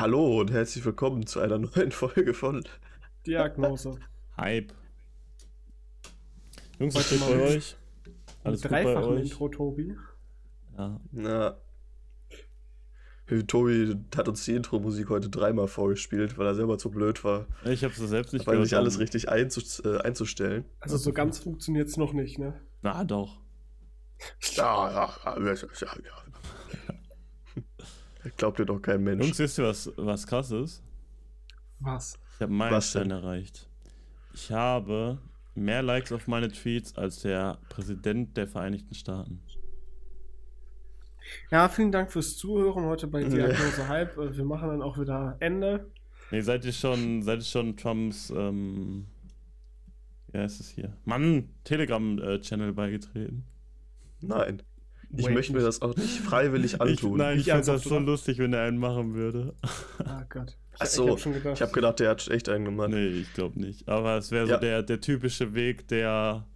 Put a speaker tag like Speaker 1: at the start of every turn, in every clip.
Speaker 1: Hallo und herzlich willkommen zu einer neuen Folge von
Speaker 2: Diagnose.
Speaker 3: Hype. Jungs, was geht bei euch?
Speaker 2: Alles gut bei euch? Intro, Tobi.
Speaker 1: Ja. Na. Tobi hat uns die Intro-Musik heute dreimal vorgespielt, weil er selber zu blöd war.
Speaker 3: Ich habe es selbst nicht
Speaker 1: Weil sich alles richtig äh, einzustellen.
Speaker 2: Also so ganz funktioniert es noch nicht, ne?
Speaker 3: Na doch.
Speaker 1: Ja, ja, ja, ja, ja. Glaubt dir doch kein Mensch.
Speaker 3: Jungs, wisst ihr, was, was krass ist?
Speaker 2: Was?
Speaker 3: Ich habe Meilenstein erreicht. Ich habe mehr Likes auf meine Tweets als der Präsident der Vereinigten Staaten.
Speaker 2: Ja, vielen Dank fürs Zuhören heute bei Diagnose Hype. Äh, wir machen dann auch wieder Ende.
Speaker 3: Nee, seid ihr schon, seid ihr schon Trumps, ähm, ja, ist es hier? Mann, Telegram-Channel beigetreten?
Speaker 1: Nein. Ich Wait, möchte mir das auch nicht freiwillig antun.
Speaker 3: Ich, nein, ich, ich finde das so lustig, wenn er einen machen würde.
Speaker 2: Ah Gott.
Speaker 1: Achso, ich, hab ich habe gedacht, der hat echt einen gemacht.
Speaker 3: Nee, ich glaube nicht. Aber es wäre so ja. der, der typische Weg der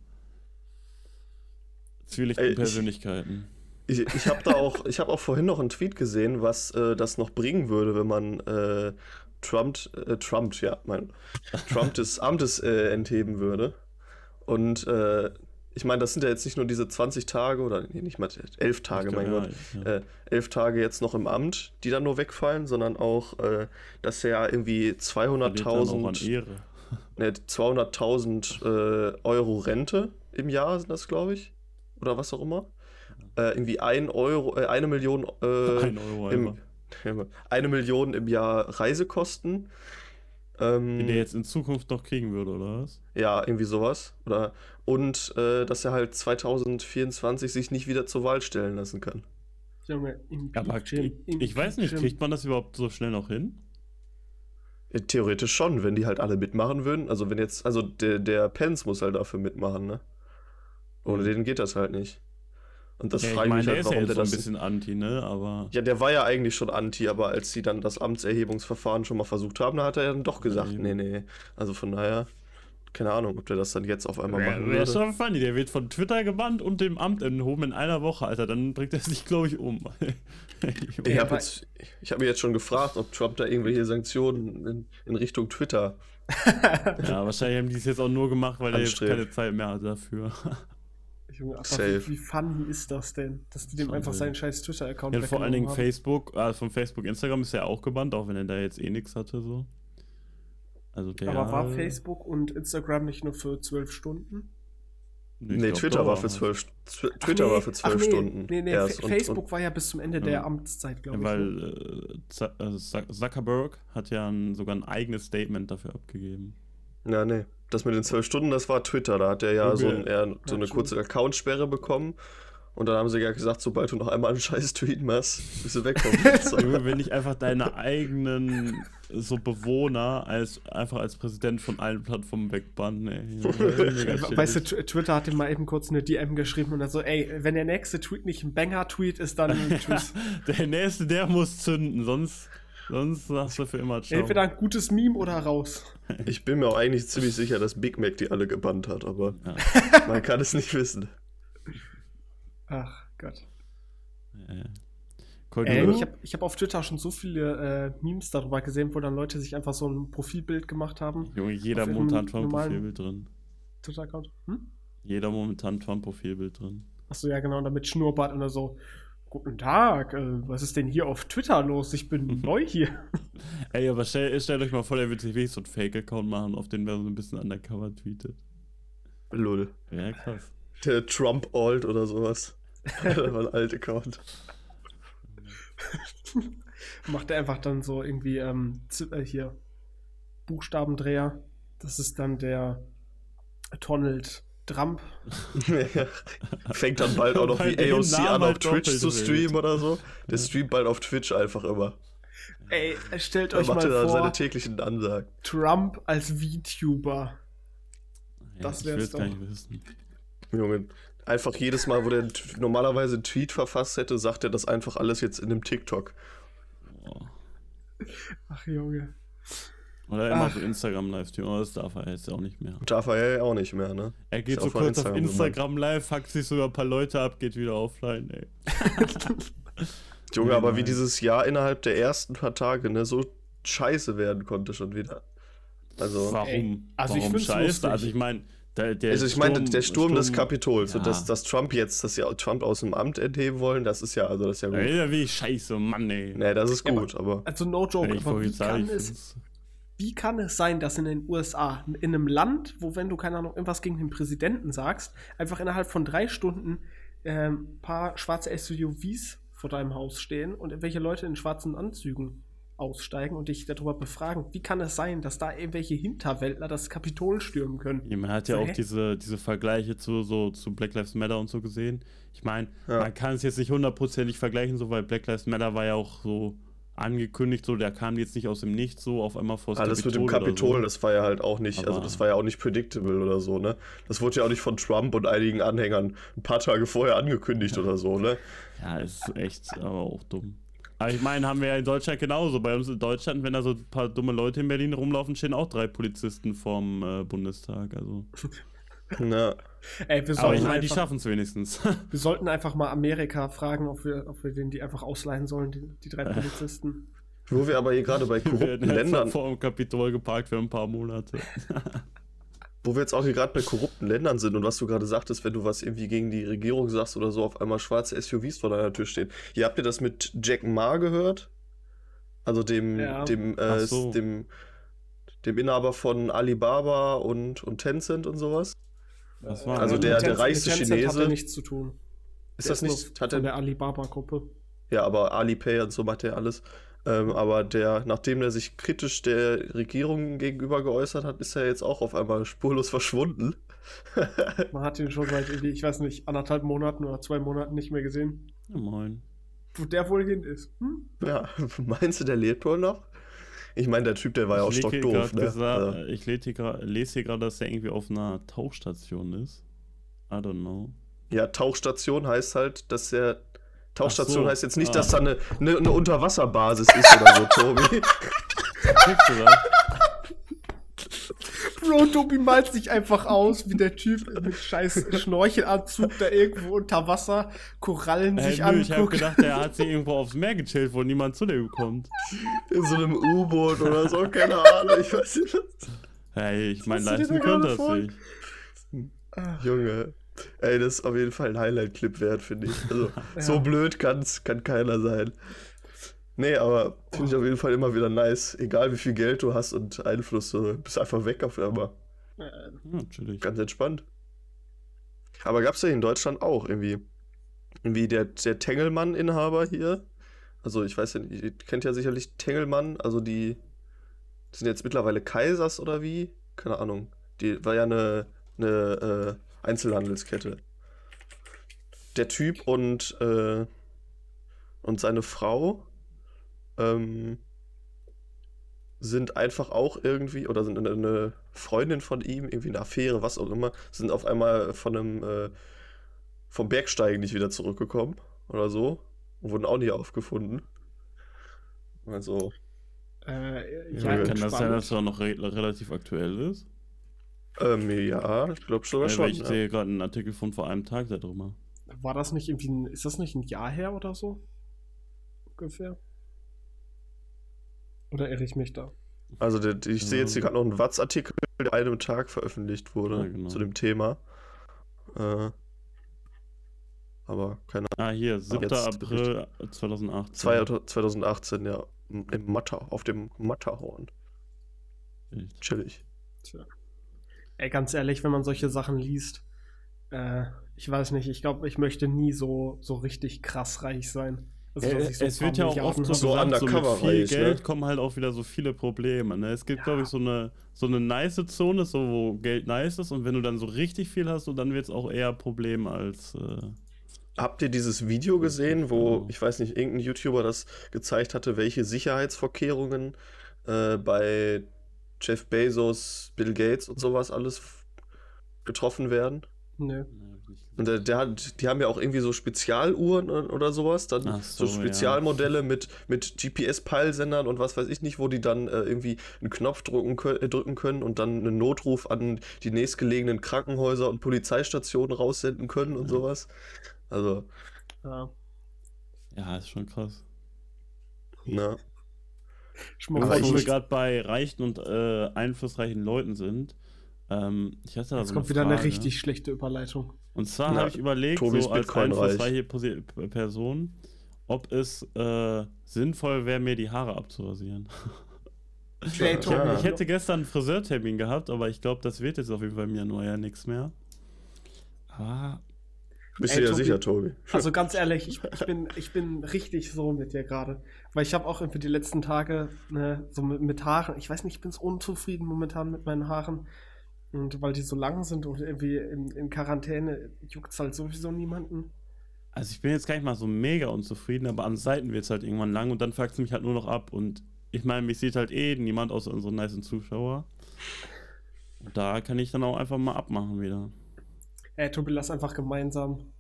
Speaker 3: zwielichtigen Persönlichkeiten.
Speaker 1: Ich, ich, ich habe da auch, ich habe auch vorhin noch einen Tweet gesehen, was äh, das noch bringen würde, wenn man äh, Trump, äh, Trump, ja, mein, Trump des Amtes äh, entheben würde. Und äh, ich meine, das sind ja jetzt nicht nur diese 20 Tage oder nee, nicht mal elf Tage, mein Gott, ja. äh, elf Tage jetzt noch im Amt, die dann nur wegfallen, sondern auch, äh, dass er ja irgendwie 200.000 ne, 200.000 äh, Euro Rente im Jahr sind das, glaube ich, oder was auch immer. Äh, irgendwie ein Euro, äh, eine Million, äh, ein Euro im, eine Million im Jahr Reisekosten
Speaker 3: ähm, Den der jetzt in Zukunft noch kriegen würde, oder was?
Speaker 1: Ja, irgendwie sowas. Oder, und äh, dass er halt 2024 sich nicht wieder zur Wahl stellen lassen kann.
Speaker 2: Junge,
Speaker 3: Aber ich, ich weiß nicht, kriegt man das überhaupt so schnell noch hin?
Speaker 1: Theoretisch schon, wenn die halt alle mitmachen würden. Also wenn jetzt, also der, der Pence muss halt dafür mitmachen, ne? Ohne mhm. den geht das halt nicht. Und das ja, frage ich mich halt, warum
Speaker 3: der,
Speaker 1: der
Speaker 3: das. ein bisschen anti, ne? Aber.
Speaker 1: Ja, der war ja eigentlich schon anti, aber als sie dann das Amtserhebungsverfahren schon mal versucht haben, da hat er dann doch gesagt, ja, nee, nee. Also von daher, keine Ahnung, ob der das dann jetzt auf einmal machen würde.
Speaker 3: Das ist schon funny, der wird von Twitter gebannt und dem Amt enthoben in einer Woche, Alter. Dann bringt er sich, glaube ich, um.
Speaker 1: ich habe hab mich jetzt schon gefragt, ob Trump da irgendwelche Sanktionen in, in Richtung Twitter.
Speaker 3: ja, wahrscheinlich haben die es jetzt auch nur gemacht, weil er jetzt keine Zeit mehr hat dafür.
Speaker 2: Junge, Safe. Wie, funny ist das denn, dass die dem einfach seinen scheiß Twitter-Account
Speaker 3: ja, Vor allen Dingen haben. Facebook, also von Facebook, Instagram ist ja auch gebannt, auch wenn er da jetzt eh nichts hatte, so.
Speaker 2: Also der, Aber war Facebook und Instagram nicht nur für zwölf Stunden?
Speaker 1: Nee, nee Twitter, war für zwölf, Twitter nee, war für zwölf nee, Stunden.
Speaker 2: Nee, nee, erst Facebook und, und, war ja bis zum Ende ja. der Amtszeit, glaube
Speaker 3: ja, ich. Weil ne? äh, Zuckerberg hat ja ein, sogar ein eigenes Statement dafür abgegeben.
Speaker 1: Ja, nee. Das mit den zwölf Stunden, das war Twitter. Da hat er ja okay. so, ein, eher, so eine kurze Accountsperre bekommen. Und dann haben sie ja gesagt, sobald du noch einmal einen scheiß Tweet machst, bist du weg vom
Speaker 3: Junge, wenn ich einfach deine eigenen so Bewohner als einfach als Präsident von allen Plattformen wegbannen, ey.
Speaker 2: weißt du, Twitter hat ihm mal eben kurz eine DM geschrieben und dann so, ey, wenn der nächste Tweet nicht ein Banger-Tweet ist, dann tschüss.
Speaker 3: der nächste, der muss zünden, sonst Sonst sagst du für immer
Speaker 2: ciao. Entweder ein gutes Meme oder raus.
Speaker 1: Ich bin mir auch eigentlich ziemlich sicher, dass Big Mac die alle gebannt hat, aber ja. man kann es nicht wissen.
Speaker 2: Ach Gott. Äh. Ey, ich habe hab auf Twitter schon so viele äh, Memes darüber gesehen, wo dann Leute sich einfach so ein Profilbild gemacht haben.
Speaker 3: Junge, jeder momentan Trump-Profilbild drin.
Speaker 2: Twitter-Account? Hm?
Speaker 3: Jeder momentan Trump-Profilbild drin.
Speaker 2: Achso, ja, genau, damit Schnurrbart oder so. Guten Tag, äh, was ist denn hier auf Twitter los? Ich bin neu hier.
Speaker 3: Ey, aber stell, stellt euch mal vor, der wird sich wirklich so einen Fake-Account machen, auf den wer so ein bisschen undercover tweetet.
Speaker 1: Lull.
Speaker 3: Ja, krass.
Speaker 1: Der Trump-Alt oder sowas. ein alter Account.
Speaker 2: Macht er einfach dann so irgendwie ähm, äh, hier Buchstabendreher. Das ist dann der Tonald Trump.
Speaker 1: Fängt dann bald auch noch wie AOC an, auf Twitch zu streamen oder so. Der streamt bald auf Twitch einfach immer.
Speaker 2: Ey, stellt euch mal vor.
Speaker 1: seine täglichen Ansagen.
Speaker 2: Trump als VTuber.
Speaker 3: das wär's doch. Gar nicht wissen.
Speaker 1: Junge, einfach jedes Mal, wo der normalerweise einen Tweet verfasst hätte, sagt er das einfach alles jetzt in einem TikTok.
Speaker 2: Ach, Junge.
Speaker 3: Oder immer auf Instagram Livestream, aber das darf er jetzt auch nicht mehr.
Speaker 1: Darf er ja auch nicht mehr, ne?
Speaker 3: Er geht so kurz Instagram auf Instagram gemacht. live, hackt sich sogar ein paar Leute ab, geht wieder offline, ey.
Speaker 1: Junge, nee, aber nein. wie dieses Jahr innerhalb der ersten paar Tage, ne, so scheiße werden konnte schon wieder. Also,
Speaker 3: warum? Also warum ich scheiße? Also ich meine,
Speaker 1: der, der also ich meine, der Sturm, Sturm des Kapitols ja. dass, dass Trump jetzt, dass sie Trump aus dem Amt entheben wollen, das ist ja, also das ist ja
Speaker 3: gut. Ja, wie scheiße, Mann, ey.
Speaker 1: Nee, das ist gut, ja, aber, aber,
Speaker 2: Also no joke, aber wie kann, es, wie kann es sein, dass in den USA, in einem Land, wo wenn du, keine Ahnung, irgendwas gegen den Präsidenten sagst, einfach innerhalb von drei Stunden ein ähm, paar schwarze SUVs vor deinem Haus stehen und irgendwelche Leute in schwarzen Anzügen aussteigen und dich darüber befragen, wie kann es sein, dass da irgendwelche Hinterwäldler das Kapitol stürmen können?
Speaker 3: Ja, man hat ja so, auch diese, diese Vergleiche zu, so, zu Black Lives Matter und so gesehen. Ich meine, ja. man kann es jetzt nicht hundertprozentig vergleichen, so, weil Black Lives Matter war ja auch so angekündigt, so der kam jetzt nicht aus dem Nichts so auf einmal vor
Speaker 1: das Alles mit dem Kapitol, so. das war ja halt auch nicht, also Aber also das war ja auch nicht predictable oder so, ne? Das wurde ja auch nicht von Trump und einigen Anhängern ein paar Tage vorher angekündigt oder so, ne?
Speaker 3: Ja, ist echt aber auch dumm. Aber ich meine, haben wir ja in Deutschland genauso. Bei uns in Deutschland, wenn da so ein paar dumme Leute in Berlin rumlaufen, stehen auch drei Polizisten vorm äh, Bundestag. Also.
Speaker 1: Na.
Speaker 3: Ey, wir Aber ich meine, die schaffen es wenigstens.
Speaker 2: Wir sollten einfach mal Amerika fragen, ob wir, ob wir denen die einfach ausleihen sollen, die, die drei Polizisten.
Speaker 1: Wo wir aber hier gerade bei korrupten Ländern.
Speaker 3: vor dem Kapitol geparkt für ein paar Monate.
Speaker 1: wo wir jetzt auch hier gerade bei korrupten Ländern sind und was du gerade sagtest, wenn du was irgendwie gegen die Regierung sagst oder so, auf einmal schwarze SUVs vor deiner Tür stehen. Hier habt ihr das mit Jack Ma gehört? Also dem, ja. dem, äh, so. dem, dem Inhaber von Alibaba und, und Tencent und sowas.
Speaker 2: Das war
Speaker 1: also der, der reichste Chinese.
Speaker 2: Hat nichts zu tun.
Speaker 1: Ist der das ist nicht?
Speaker 2: Hat er der Alibaba-Gruppe?
Speaker 1: Ja, aber Alipay und so macht er alles. Ähm, aber der, nachdem er sich kritisch der Regierung gegenüber geäußert hat, ist er jetzt auch auf einmal spurlos verschwunden.
Speaker 2: Man hat ihn schon seit ich weiß nicht, anderthalb Monaten oder zwei Monaten nicht mehr gesehen.
Speaker 3: Ja, moin.
Speaker 2: Wo der wohl hin ist. Hm?
Speaker 1: Ja, meinst du, der lebt wohl noch? Ich meine, der Typ, der war ja auch stockdoof. Ne?
Speaker 3: Gesagt, ja. Ich lese hier gerade, dass er irgendwie auf einer Tauchstation ist. I don't know.
Speaker 1: Ja, Tauchstation heißt halt, dass er Tauchstation so. heißt jetzt nicht, ah. dass da eine, eine, eine, Unterwasserbasis ist oder so, Tobi.
Speaker 2: Bro, Tobi malt sich einfach aus, wie der Typ mit scheiß Schnorchelanzug da irgendwo unter Wasser Korallen sich nö, anguckt. Ich hab
Speaker 3: gedacht, der hat sich irgendwo aufs Meer gechillt, wo niemand zu dem kommt.
Speaker 1: In so einem U-Boot oder so, keine Ahnung, ich weiß nicht.
Speaker 3: Hey, ich meine, leisten könnte das nicht.
Speaker 1: Junge. Ey, das ist auf jeden Fall ein Highlight-Clip wert, finde ich. Also, ja. so blöd kann's, kann keiner sein. Nee, aber finde ich auf jeden Fall immer wieder nice. Egal wie viel Geld du hast und Einfluss, du bist einfach weg auf einmal. Ja, natürlich. Ganz entspannt. Aber gab es ja in Deutschland auch irgendwie. Irgendwie der, der Tengelmann-Inhaber hier. Also ich weiß ja nicht, ihr kennt ja sicherlich Tengelmann, also die, die sind jetzt mittlerweile Kaisers oder wie? Keine Ahnung. Die war ja eine, eine äh, Einzelhandelskette. Der Typ und, äh, und seine Frau ähm, sind einfach auch irgendwie, oder sind eine Freundin von ihm, irgendwie eine Affäre, was auch immer, sind auf einmal von einem, äh, vom Bergsteigen nicht wieder zurückgekommen oder so und wurden auch nie aufgefunden. Also.
Speaker 3: Äh, ja, kann das sein, dass er noch re relativ aktuell ist?
Speaker 1: Ähm, ja, ich glaube sogar ja, schon.
Speaker 3: Ich ja. sehe gerade einen Artikel von vor einem Tag darüber.
Speaker 2: War das nicht irgendwie, ein, ist das nicht ein Jahr her oder so? Ungefähr. Oder irre ich mich da?
Speaker 1: Also der, ich genau. sehe jetzt hier gerade noch einen Watz-Artikel, der einem Tag veröffentlicht wurde ja, genau. zu dem Thema. Äh, aber keine
Speaker 3: Ahnung. Ah, hier, 7. April 2018.
Speaker 1: 2018, ja. Im Matter, auf dem Matterhorn. Chillig. Tja.
Speaker 2: Ey, ganz ehrlich, wenn man solche Sachen liest, äh, ich weiß nicht, ich glaube, ich möchte nie so, so richtig krass reich sein.
Speaker 3: Also, äh, so es wird ja auch oft so, so gesagt, so mit viel? Geld ne? kommen halt auch wieder so viele Probleme. Ne? Es gibt, ja. glaube ich, so eine, so eine nice Zone, so, wo Geld nice ist und wenn du dann so richtig viel hast, so, dann wird es auch eher Problem als. Äh,
Speaker 1: Habt ihr dieses Video gesehen, wo, ich weiß nicht, irgendein YouTuber das gezeigt hatte, welche Sicherheitsvorkehrungen äh, bei Jeff Bezos, Bill Gates und sowas alles getroffen werden.
Speaker 2: Nö.
Speaker 1: Und der, der, hat, die haben ja auch irgendwie so Spezialuhren oder sowas, dann so, so, Spezialmodelle ja. mit, mit GPS-Peilsendern und was weiß ich nicht, wo die dann äh, irgendwie einen Knopf drücken, äh, drücken können und dann einen Notruf an die nächstgelegenen Krankenhäuser und Polizeistationen raussenden können und ja. sowas. Also.
Speaker 2: Ja.
Speaker 3: Ja, ist schon krass.
Speaker 1: Na.
Speaker 3: Schmuck, wo wir gerade bei reichen und äh, einflussreichen Leuten sind. Ähm, ich hatte da
Speaker 2: Jetzt so kommt wieder Frage. eine richtig schlechte Überleitung.
Speaker 3: Und zwar habe ich überlegt, Tobis so als einflussreiche Person, ob es äh, sinnvoll wäre, mir die Haare abzurasieren. ich, ja. ich hätte gestern einen Friseurtermin gehabt, aber ich glaube, das wird jetzt auf jeden Fall im Januar ja nichts mehr.
Speaker 1: Ah. Bist du ja sicher, Tobi?
Speaker 2: Also ganz ehrlich, ich, ich, bin, ich bin richtig so mit dir gerade. Weil ich habe auch irgendwie die letzten Tage ne, so mit, mit Haaren, ich weiß nicht, ich bin so unzufrieden momentan mit meinen Haaren. Und weil die so lang sind und irgendwie in, in Quarantäne juckt es halt sowieso niemanden.
Speaker 3: Also ich bin jetzt gar nicht mal so mega unzufrieden, aber an Seiten wird es halt irgendwann lang und dann fuckt es mich halt nur noch ab. Und ich meine, mich sieht halt eh niemand außer unseren nice Zuschauer. Und da kann ich dann auch einfach mal abmachen wieder.
Speaker 2: Ey, Tobi, lass einfach gemeinsam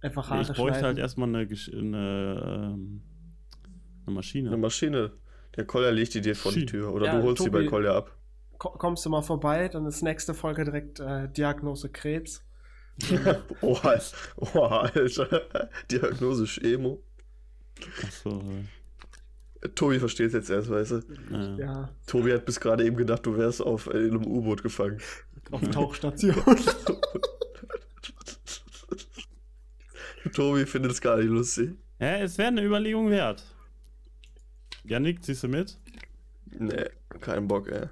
Speaker 2: einfach Haare
Speaker 3: Ich bräuchte halt erstmal eine, eine, ähm, eine Maschine.
Speaker 1: Eine Maschine. Der Koller legt die dir vor die Tür oder ja, du holst Tobi, sie bei Koller ab
Speaker 2: kommst du mal vorbei, dann ist nächste Folge direkt äh, Diagnose Krebs.
Speaker 1: oh, oh, Alter. Diagnose Chemo. Achso. Tobi versteht es jetzt erst, weißt du? Ja. ja. Tobi hat bis gerade eben gedacht, du wärst auf äh, einem U-Boot gefangen.
Speaker 2: Auf Tauchstation.
Speaker 1: Tobi findet es gar nicht lustig.
Speaker 3: Ja, es wäre eine Überlegung wert. Janik, ziehst du mit?
Speaker 1: Nee, kein Bock, ey.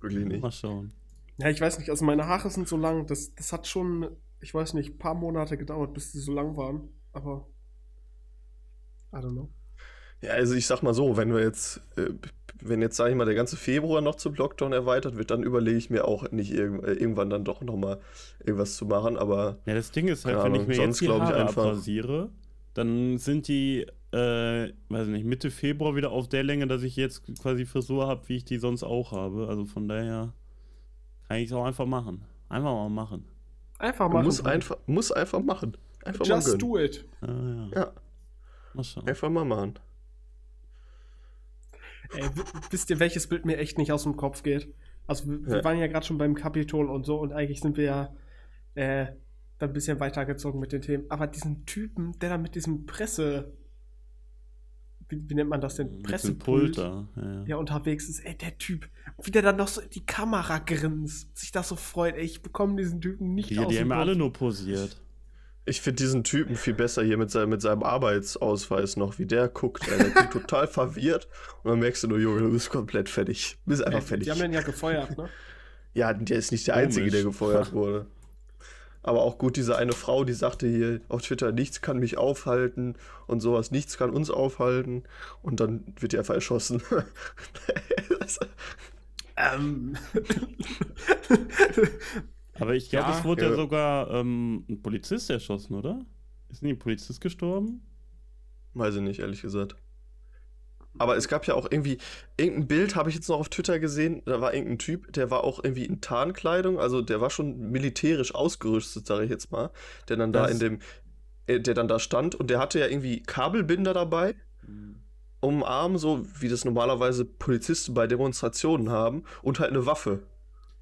Speaker 1: Wirklich nicht.
Speaker 3: Mal schauen.
Speaker 2: Ja, ich weiß nicht, also meine Haare sind so lang, das, das hat schon, ich weiß nicht, ein paar Monate gedauert, bis die so lang waren, aber I don't know.
Speaker 1: Ja, also ich sag mal so, wenn wir jetzt, äh, wenn jetzt, sag ich mal, der ganze Februar noch zum Lockdown erweitert wird, dann überlege ich mir auch nicht irg äh, irgendwann dann doch nochmal irgendwas zu machen, aber.
Speaker 3: Ja, das Ding ist halt, wenn Ahnung, ich mir sonst, jetzt die Haare ich einfach, abrasiere, dann sind die äh, weiß nicht, Mitte Februar wieder auf der Länge, dass ich jetzt quasi Frisur habe, wie ich die sonst auch habe. Also von daher kann ich es auch einfach machen. Einfach mal machen.
Speaker 2: Einfach machen.
Speaker 1: Muss einfach, muss einfach machen. Einfach
Speaker 2: Just mal do it.
Speaker 1: Ah, ja. ja. Mal Einfach mal machen.
Speaker 2: Ey, wisst ihr, welches Bild mir echt nicht aus dem Kopf geht? Also, wir, ja. wir waren ja gerade schon beim Kapitol und so und eigentlich sind wir ja äh, dann ein bisschen weitergezogen mit den Themen. Aber diesen Typen, der da mit diesem Presse wie, wie, nennt man das denn?
Speaker 3: Pressepult. Ja,
Speaker 2: ja. ja, unterwegs ist, ey, der Typ, wie der dann noch so in die Kamera grinst, sich das so freut, ey, ich bekomme diesen Typen nicht
Speaker 3: die, aus Die haben alle nur posiert.
Speaker 1: Ich finde diesen Typen viel besser hier mit, seinem, mit seinem Arbeitsausweis noch, wie der guckt. Ey, der guckt total verwirrt und dann merkst du nur, Junge, du bist komplett fertig. Du bist einfach fertig.
Speaker 2: Die haben den ja gefeuert, ne?
Speaker 1: ja, der ist nicht der Komisch. Einzige, der gefeuert wurde. Aber auch gut, diese eine Frau, die sagte hier auf Twitter, nichts kann mich aufhalten und sowas, nichts kann uns aufhalten. Und dann wird die einfach erschossen.
Speaker 2: ähm.
Speaker 3: Aber ich glaube, ja, es wurde ja, ja sogar ähm, ein Polizist erschossen, oder? Ist nicht ein Polizist gestorben?
Speaker 1: Weiß ich nicht, ehrlich gesagt. Aber es gab ja auch irgendwie, irgendein Bild habe ich jetzt noch auf Twitter gesehen, da war irgendein Typ, der war auch irgendwie in Tarnkleidung, also der war schon militärisch ausgerüstet, sage ich jetzt mal, der dann das da in dem, äh, der dann da stand und der hatte ja irgendwie Kabelbinder dabei mhm. um den Arm, so wie das normalerweise Polizisten bei Demonstrationen haben und halt eine Waffe.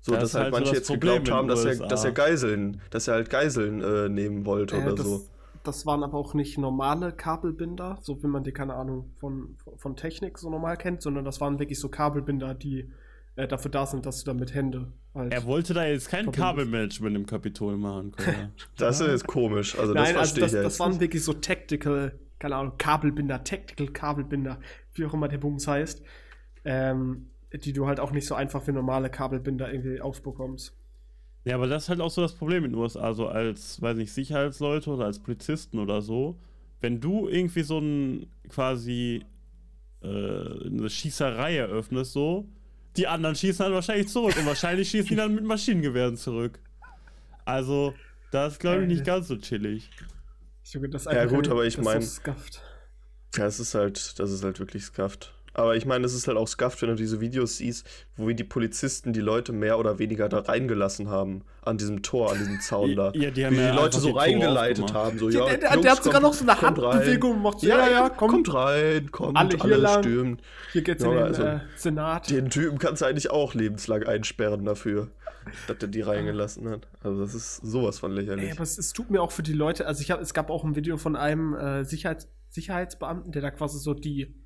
Speaker 1: So, das dass halt, halt manche so jetzt Problem geglaubt haben, dass er, dass er Geiseln, dass er halt Geiseln äh, nehmen wollte äh, oder so
Speaker 2: das waren aber auch nicht normale Kabelbinder, so wie man die, keine Ahnung, von, von Technik so normal kennt, sondern das waren wirklich so Kabelbinder, die äh, dafür da sind, dass du damit Hände
Speaker 3: halt Er wollte da jetzt kein Kabelmanagement im Kapitol machen können.
Speaker 1: das ist komisch. Also
Speaker 2: Nein, das also das, das waren wirklich so Tactical, keine Ahnung, Kabelbinder, Tactical Kabelbinder, wie auch immer der Bums heißt, ähm, die du halt auch nicht so einfach wie normale Kabelbinder irgendwie aufbekommst.
Speaker 3: Ja, aber das ist halt auch so das Problem in den USA, so als, weiß nicht, Sicherheitsleute oder als Polizisten oder so. Wenn du irgendwie so ein quasi äh, eine Schießerei eröffnest, so, die anderen schießen dann wahrscheinlich zurück und wahrscheinlich schießen die dann mit Maschinengewehren zurück. Also, das ist, glaube ich, nicht ganz so chillig.
Speaker 1: ja, gut, aber ich meine. Ja, es ist halt, das ist halt wirklich skafft. Aber ich meine, es ist halt auch scuffed, wenn du diese Videos siehst, wo wie die Polizisten die Leute mehr oder weniger da reingelassen haben. An diesem Tor, an diesem Zaun da.
Speaker 3: Ja, die haben
Speaker 1: wie
Speaker 3: ja
Speaker 1: die Leute so reingeleitet haben. So, ja,
Speaker 2: der, der, Jungs, der hat sogar noch so eine Handbewegung gemacht.
Speaker 1: Ja, ja, ja, kommt, kommt rein, kommt,
Speaker 2: alle, hier
Speaker 1: alle
Speaker 2: lang.
Speaker 1: stürmt.
Speaker 2: Hier geht's ja, in den also, äh, Senat.
Speaker 1: Den Typen kannst du eigentlich auch lebenslang einsperren dafür, dass er die reingelassen hat. Also das ist sowas von lächerlich. Ey,
Speaker 2: aber es, es, tut mir auch für die Leute, also ich hab, es gab auch ein Video von einem äh, Sicherheits, Sicherheitsbeamten, der da quasi so die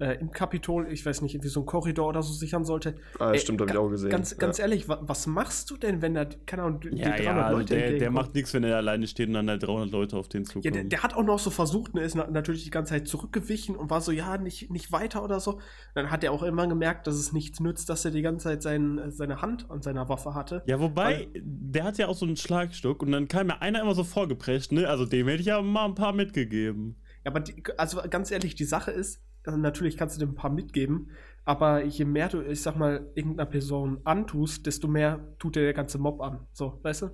Speaker 2: äh, im Kapitol, ich weiß nicht, irgendwie so ein Korridor oder so sichern sollte.
Speaker 1: Ah, stimmt, habe ich auch gesehen.
Speaker 2: Ganz, ganz ja. ehrlich, wa was machst du denn, wenn da, keine Ahnung,
Speaker 3: die ja, 300 ja, also Leute der, der macht nichts, wenn er alleine steht und dann halt 300 Leute auf den Zug
Speaker 2: ja, der, der, hat auch noch so versucht, ne, ist natürlich die ganze Zeit zurückgewichen und war so, ja, nicht, nicht weiter oder so. Dann hat er auch immer gemerkt, dass es nichts nützt, dass er die ganze Zeit sein, seine Hand an seiner Waffe hatte.
Speaker 3: Ja, wobei, Weil, der hat ja auch so einen Schlagstock und dann kam mir einer immer so vorgeprescht, ne? Also dem hätte ich ja mal ein paar mitgegeben.
Speaker 2: Ja, aber die, also ganz ehrlich, die Sache ist, also natürlich kannst du dir ein paar mitgeben, aber je mehr du, ich sag mal, irgendeiner Person antust, desto mehr tut dir der ganze Mob an. So, weißt du?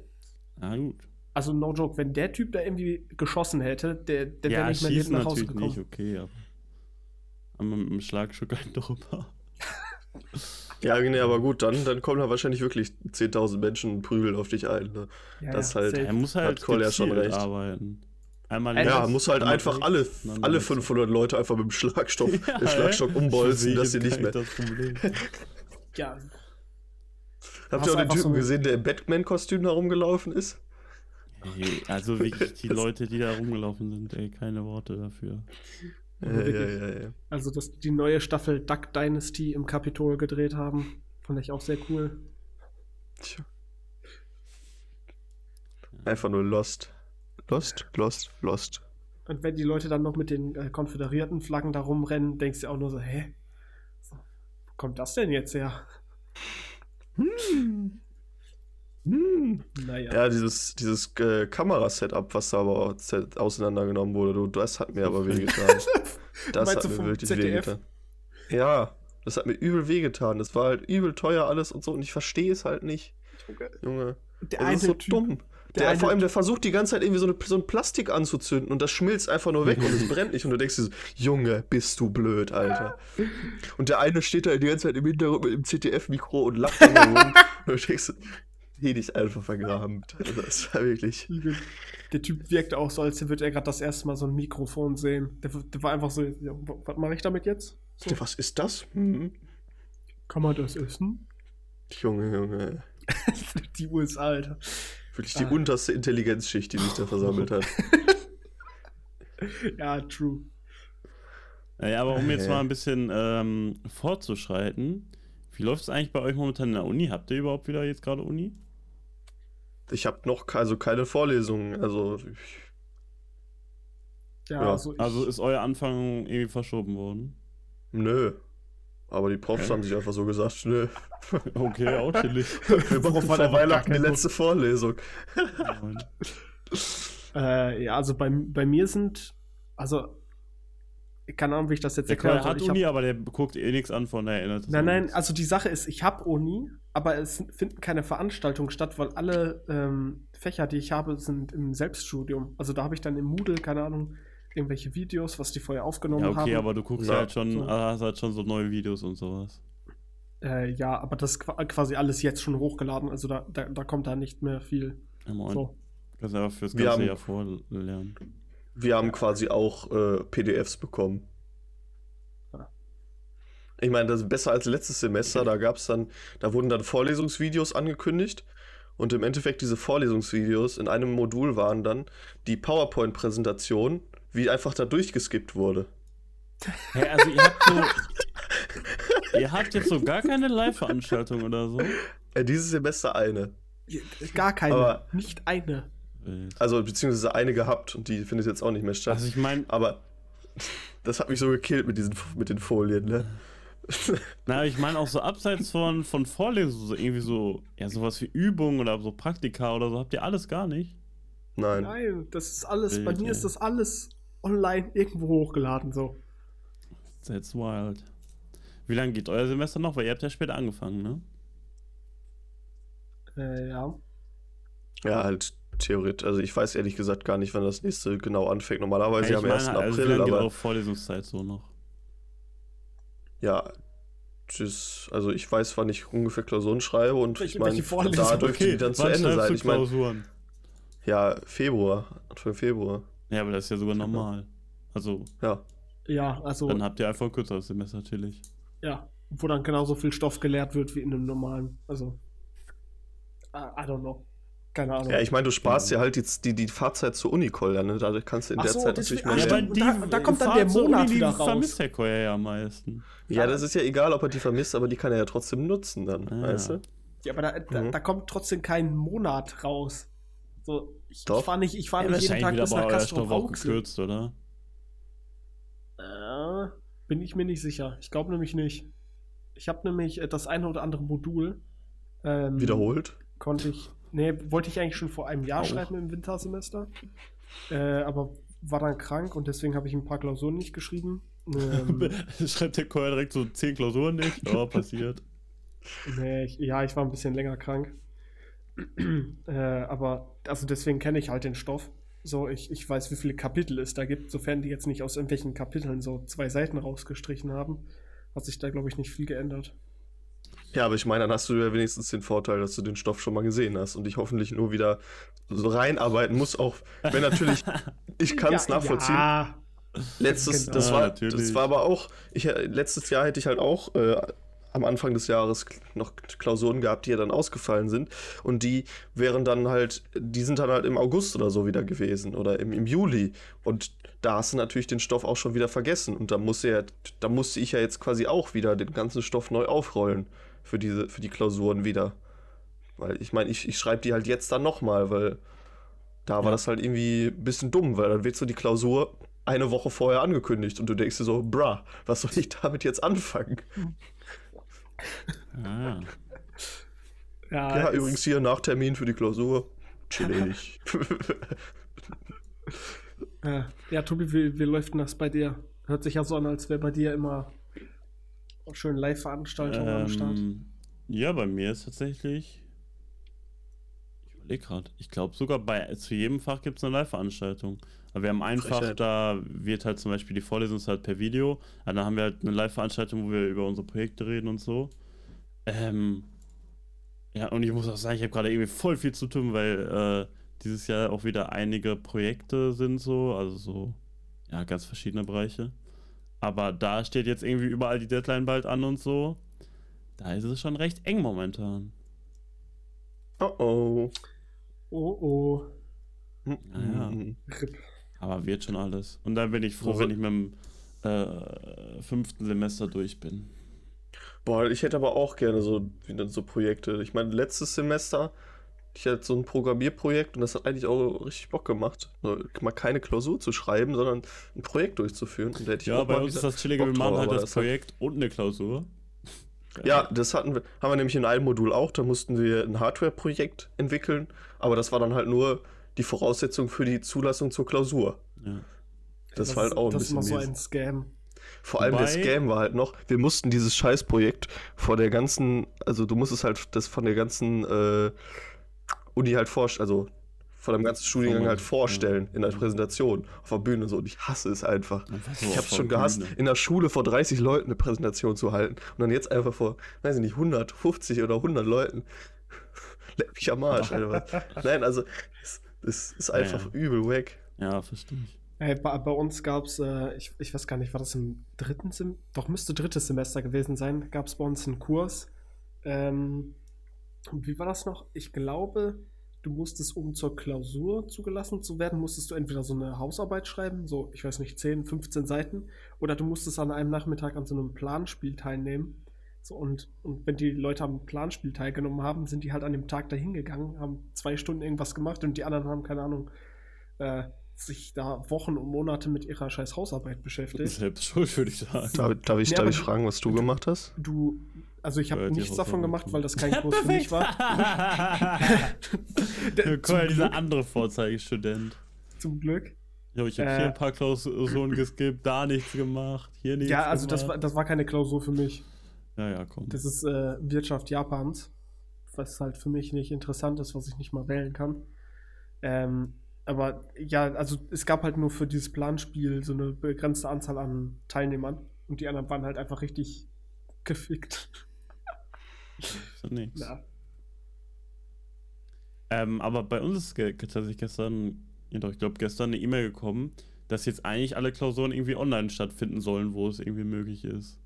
Speaker 3: Ah, gut.
Speaker 2: Also, no joke, wenn der Typ da irgendwie geschossen hätte, der, der ja, wäre nicht mehr lebend nach Hause gekommen. nicht
Speaker 3: okay, aber. Aber mit dem Schlagschuck ein drüber.
Speaker 1: Ja, nee, aber gut, dann, dann kommen da wahrscheinlich wirklich 10.000 Menschen und prügeln auf dich ein. Ne? Ja, das ja, halt,
Speaker 3: er muss halt hat Cole ja schon recht. arbeiten.
Speaker 1: Einmal ja, muss halt einfach alle, alle 500 Leute einfach mit dem Schlagstock, ja, den Schlagstock umbolzen, dass sie nicht mehr. Das
Speaker 2: ja.
Speaker 1: Habt ihr auch den Typen so gesehen, der im Batman-Kostüm herumgelaufen ist?
Speaker 3: Ey, also wirklich die Leute, die da rumgelaufen sind, ey, keine Worte dafür.
Speaker 1: Ja, ja, ja, ja.
Speaker 2: Also, dass die neue Staffel Duck Dynasty im Kapitol gedreht haben, fand ich auch sehr cool. Tja.
Speaker 1: Einfach nur Lost. Lost, Lost, Lost.
Speaker 2: Und wenn die Leute dann noch mit den äh, konföderierten Flaggen da rumrennen, denkst du auch nur so, hä? wo kommt das denn jetzt her?
Speaker 1: Hm. Hm. Naja. Ja, dieses, dieses äh, Kamerasetup, was da aber auseinandergenommen wurde, du, das hat mir aber wehgetan. das hat mir wirklich wehgetan. Ja, das hat mir übel wehgetan. Das war halt übel teuer alles und so und ich verstehe es halt nicht. Junge.
Speaker 2: Der das ist so typ, dumm.
Speaker 1: Der, der vor allem, der versucht die ganze Zeit irgendwie so, eine, so ein Plastik anzuzünden und das schmilzt einfach nur weg und es brennt nicht. Und du denkst dir so, Junge, bist du blöd, Alter. Und der eine steht da die ganze Zeit im Hintergrund mit dem CTF-Mikro und lacht dann rum. und du denkst, hier dich einfach vergraben. Also das war wirklich.
Speaker 2: Der Typ wirkt auch so, als würde er gerade das erste Mal so ein Mikrofon sehen. Der, der war einfach so, ja, was mache ich damit jetzt? So.
Speaker 1: Was ist das? Hm.
Speaker 2: Kann man das essen?
Speaker 1: Junge, Junge.
Speaker 2: die USA, Alter.
Speaker 1: Wirklich die ah. unterste Intelligenzschicht, die sich da versammelt hat.
Speaker 2: ja, true.
Speaker 3: Naja, aber um jetzt mal ein bisschen ähm, fortzuschreiten, wie läuft es eigentlich bei euch momentan in der Uni? Habt ihr überhaupt wieder jetzt gerade Uni?
Speaker 1: Ich habe noch also keine Vorlesungen, also ich,
Speaker 3: ja, ja. Also, also, ist euer Anfang irgendwie verschoben worden?
Speaker 1: Nö. Aber die Profs okay. haben sich einfach so gesagt, nö.
Speaker 3: Okay, auch chillig.
Speaker 1: Wir machen vor Weihnachten die letzte Vorlesung.
Speaker 2: äh, ja, also bei, bei mir sind, also, keine Ahnung, wie ich das jetzt
Speaker 3: erkläre. Der hat Uni, hab, aber der guckt eh nichts an von der erinnert.
Speaker 2: Nein, nein, also die Sache ist, ich habe Uni, aber es finden keine Veranstaltungen statt, weil alle ähm, Fächer, die ich habe, sind im Selbststudium. Also da habe ich dann im Moodle, keine Ahnung, irgendwelche Videos, was die vorher aufgenommen haben. Ja, okay,
Speaker 3: haben. aber du guckst ja, halt schon, so. hast halt schon so neue Videos und sowas.
Speaker 2: Äh, ja, aber das ist quasi alles jetzt schon hochgeladen, also da, da, da kommt da nicht mehr viel.
Speaker 3: Ja, moin. So. Kannst einfach fürs ganze haben, Jahr vorlernen.
Speaker 1: Wir haben quasi auch äh, PDFs bekommen. Ich meine, das ist besser als letztes Semester. Da gab es dann, da wurden dann Vorlesungsvideos angekündigt. Und im Endeffekt diese Vorlesungsvideos in einem Modul waren dann die PowerPoint-Präsentation wie einfach da durchgeskippt wurde.
Speaker 3: Hä, also ihr habt so. ihr habt jetzt so gar keine Live-Veranstaltung oder so?
Speaker 1: Ja, dieses Semester eine.
Speaker 2: Gar keine, Aber, nicht eine.
Speaker 1: Also, beziehungsweise eine gehabt und die findet jetzt auch nicht mehr statt.
Speaker 3: Also, ich meine.
Speaker 1: Aber das hat mich so gekillt mit, diesen, mit den Folien, ne?
Speaker 3: Na, ich meine auch so abseits von, von Vorlesungen, so irgendwie so, ja, sowas wie Übungen oder so Praktika oder so, habt ihr alles gar nicht?
Speaker 1: Nein.
Speaker 2: Nein, das ist alles, Bild, bei mir ja. ist das alles online irgendwo hochgeladen, so.
Speaker 3: That's wild. Wie lange geht euer Semester noch? Weil ihr habt ja später angefangen, ne?
Speaker 2: Äh, ja.
Speaker 1: Ja, halt theoretisch. Also ich weiß ehrlich gesagt gar nicht, wann das nächste genau anfängt. Normalerweise ja, am 1. Also April. Wie lange
Speaker 3: aber geht auch Vorlesungszeit so noch?
Speaker 1: Ja, tschüss. Also ich weiß, wann ich ungefähr Klausuren schreibe und welche, ich meine, da dürfte okay. die dann zu Ende sein. Ich meine, ja, Februar, Anfang Februar.
Speaker 3: Ja, aber das ist ja sogar normal. Also.
Speaker 1: Ja.
Speaker 2: Ja, also.
Speaker 3: Dann habt ihr einfach ein kürzeres Semester natürlich.
Speaker 2: Ja, wo dann genauso viel Stoff gelehrt wird wie in einem normalen. Also. I, I don't know. Keine Ahnung.
Speaker 1: Ja, ich meine, du sparst ja, ja halt die, die, die Fahrzeit zur Unicol, ne? Dadurch kannst du in Ach der so, Zeit natürlich mehr. Ja,
Speaker 2: die, da, da kommt dann der Monat wieder raus.
Speaker 3: vermisst der Koya ja am meisten.
Speaker 1: Ja, das ist ja egal, ob er die vermisst, aber die kann er ja trotzdem nutzen dann, ja. weißt du?
Speaker 2: Ja, aber da, da, mhm. da, kommt trotzdem kein Monat raus. So, ich, Doch. ich fahre nicht, ich fahr ja, nicht jeden Tag bis nach Castro
Speaker 3: auch gekürzt, oder?
Speaker 2: Äh, bin ich mir nicht sicher. Ich glaube nämlich nicht. Ich habe nämlich äh, das eine oder andere Modul
Speaker 1: ähm, wiederholt.
Speaker 2: Konnte ich Nee, wollte ich eigentlich schon vor einem Jahr Auch. schreiben im Wintersemester. Äh, aber war dann krank und deswegen habe ich ein paar Klausuren nicht geschrieben.
Speaker 3: Ähm, Schreibt der Chor direkt so zehn Klausuren nicht? Oh, passiert.
Speaker 2: Nee, ich, ja, ich war ein bisschen länger krank. äh, aber also deswegen kenne ich halt den Stoff. So, ich, ich weiß, wie viele Kapitel es da gibt, sofern die jetzt nicht aus irgendwelchen Kapiteln so zwei Seiten rausgestrichen haben, hat sich da, glaube ich, nicht viel geändert.
Speaker 1: Ja, aber ich meine, dann hast du ja wenigstens den Vorteil, dass du den Stoff schon mal gesehen hast und dich hoffentlich nur wieder so reinarbeiten musst, auch wenn natürlich, ich kann es ja, nachvollziehen. Ja. Letztes, genau. das, war, das war aber auch, ich, letztes Jahr hätte ich halt auch äh, am Anfang des Jahres noch Klausuren gehabt, die ja dann ausgefallen sind. Und die wären dann halt, die sind dann halt im August oder so wieder gewesen oder im, im Juli. Und da hast du natürlich den Stoff auch schon wieder vergessen. Und da musste ja, da musste ich ja jetzt quasi auch wieder den ganzen Stoff neu aufrollen für diese, für die Klausuren wieder. Weil ich meine, ich, ich schreibe die halt jetzt dann nochmal, weil da war ja. das halt irgendwie ein bisschen dumm, weil dann wird so die Klausur eine Woche vorher angekündigt und du denkst dir so, bra, was soll ich damit jetzt anfangen? Ah. Ja, ja übrigens hier Nachtermin für die Klausur. Chillig.
Speaker 2: ja, ja, Tobi, wie, wie läuft denn das bei dir? Hört sich ja so an, als wäre bei dir immer schön Live-Veranstaltungen ähm, am Start?
Speaker 3: Ja, bei mir ist tatsächlich. Ich überlege gerade. Ich glaube sogar bei zu jedem Fach gibt es eine Live-Veranstaltung. Aber wir haben einfach, da wird halt zum Beispiel die Vorlesung halt per Video. dann haben wir halt eine Live-Veranstaltung, wo wir über unsere Projekte reden und so. Ähm, ja, und ich muss auch sagen, ich habe gerade irgendwie voll viel zu tun, weil äh, dieses Jahr auch wieder einige Projekte sind so, also so, ja, ganz verschiedene Bereiche. Aber da steht jetzt irgendwie überall die Deadline bald an und so. Da ist es schon recht eng momentan.
Speaker 1: Oh oh.
Speaker 2: Oh oh.
Speaker 3: Naja. Aber wird schon alles. Und dann bin ich froh, also, wenn ich mit dem äh, fünften Semester durch bin.
Speaker 1: Boah, ich hätte aber auch gerne so wieder so Projekte. Ich meine, letztes Semester ich hatte so ein Programmierprojekt und das hat eigentlich auch richtig Bock gemacht. Mal keine Klausur zu schreiben, sondern ein Projekt durchzuführen. Und da hätte ich
Speaker 3: ja, bei uns ist das chillige, wir machen halt das, das Projekt hat... und eine Klausur.
Speaker 1: Ja, das hatten wir, haben wir nämlich in einem Modul auch. Da mussten wir ein Hardware-Projekt entwickeln, aber das war dann halt nur die Voraussetzung für die Zulassung zur Klausur. Ja. Das, das war halt auch ein bisschen.
Speaker 2: Das ist mal so ein Scam.
Speaker 1: Vor allem Wobei, der Scam war halt noch, wir mussten dieses Scheißprojekt vor der ganzen, also du musstest halt das von der ganzen äh, Uni halt vorstellen, also von dem ganzen Studiengang halt vorstellen in der Präsentation auf der Bühne so und ich hasse es einfach. So ich habe es schon gehasst, in der Schule vor 30 Leuten eine Präsentation zu halten und dann jetzt einfach vor, weiß ich nicht, 150 oder 100 Leuten. Leck mich am Arsch, Alter. Nein, also es, es ist einfach ja, ja. übel weg.
Speaker 3: Ja, verstehe ich.
Speaker 2: Hey, bei, bei, uns gab es, äh, ich, ich weiß gar nicht, war das im dritten Semester? Doch, müsste drittes Semester gewesen sein. Gab es bei uns einen Kurs. Ähm, und wie war das noch? Ich glaube, du musstest, um zur Klausur zugelassen zu werden, musstest du entweder so eine Hausarbeit schreiben, so, ich weiß nicht, 10, 15 Seiten, oder du musstest an einem Nachmittag an so einem Planspiel teilnehmen. So, und, und wenn die Leute am Planspiel teilgenommen haben, sind die halt an dem Tag dahin gegangen, haben zwei Stunden irgendwas gemacht und die anderen haben, keine Ahnung, äh, sich da Wochen und Monate mit ihrer scheiß Hausarbeit beschäftigt.
Speaker 3: Selbst schuld, würde ich sagen.
Speaker 1: Darf, darf ich, nee, darf ich fragen, was du, du gemacht hast?
Speaker 2: Du, also ich habe nichts davon gemacht, weil das kein Kurs für mich war.
Speaker 3: Cool, dieser andere Vorzeigestudent.
Speaker 2: Zum Glück.
Speaker 3: Ja, ich habe äh, hier ein paar Klausuren geskippt, da nichts gemacht, hier nichts.
Speaker 2: Ja, also das war, das war keine Klausur für mich.
Speaker 3: Ja, ja, komm.
Speaker 2: Das ist äh, Wirtschaft Japans, was halt für mich nicht interessant ist, was ich nicht mal wählen kann. Ähm, aber ja, also es gab halt nur für dieses Planspiel so eine begrenzte Anzahl an Teilnehmern und die anderen waren halt einfach richtig gefickt.
Speaker 3: So nichts. Ja. Ähm, aber bei uns ist tatsächlich gestern, jedoch, ich glaube, gestern eine E-Mail gekommen, dass jetzt eigentlich alle Klausuren irgendwie online stattfinden sollen, wo es irgendwie möglich ist.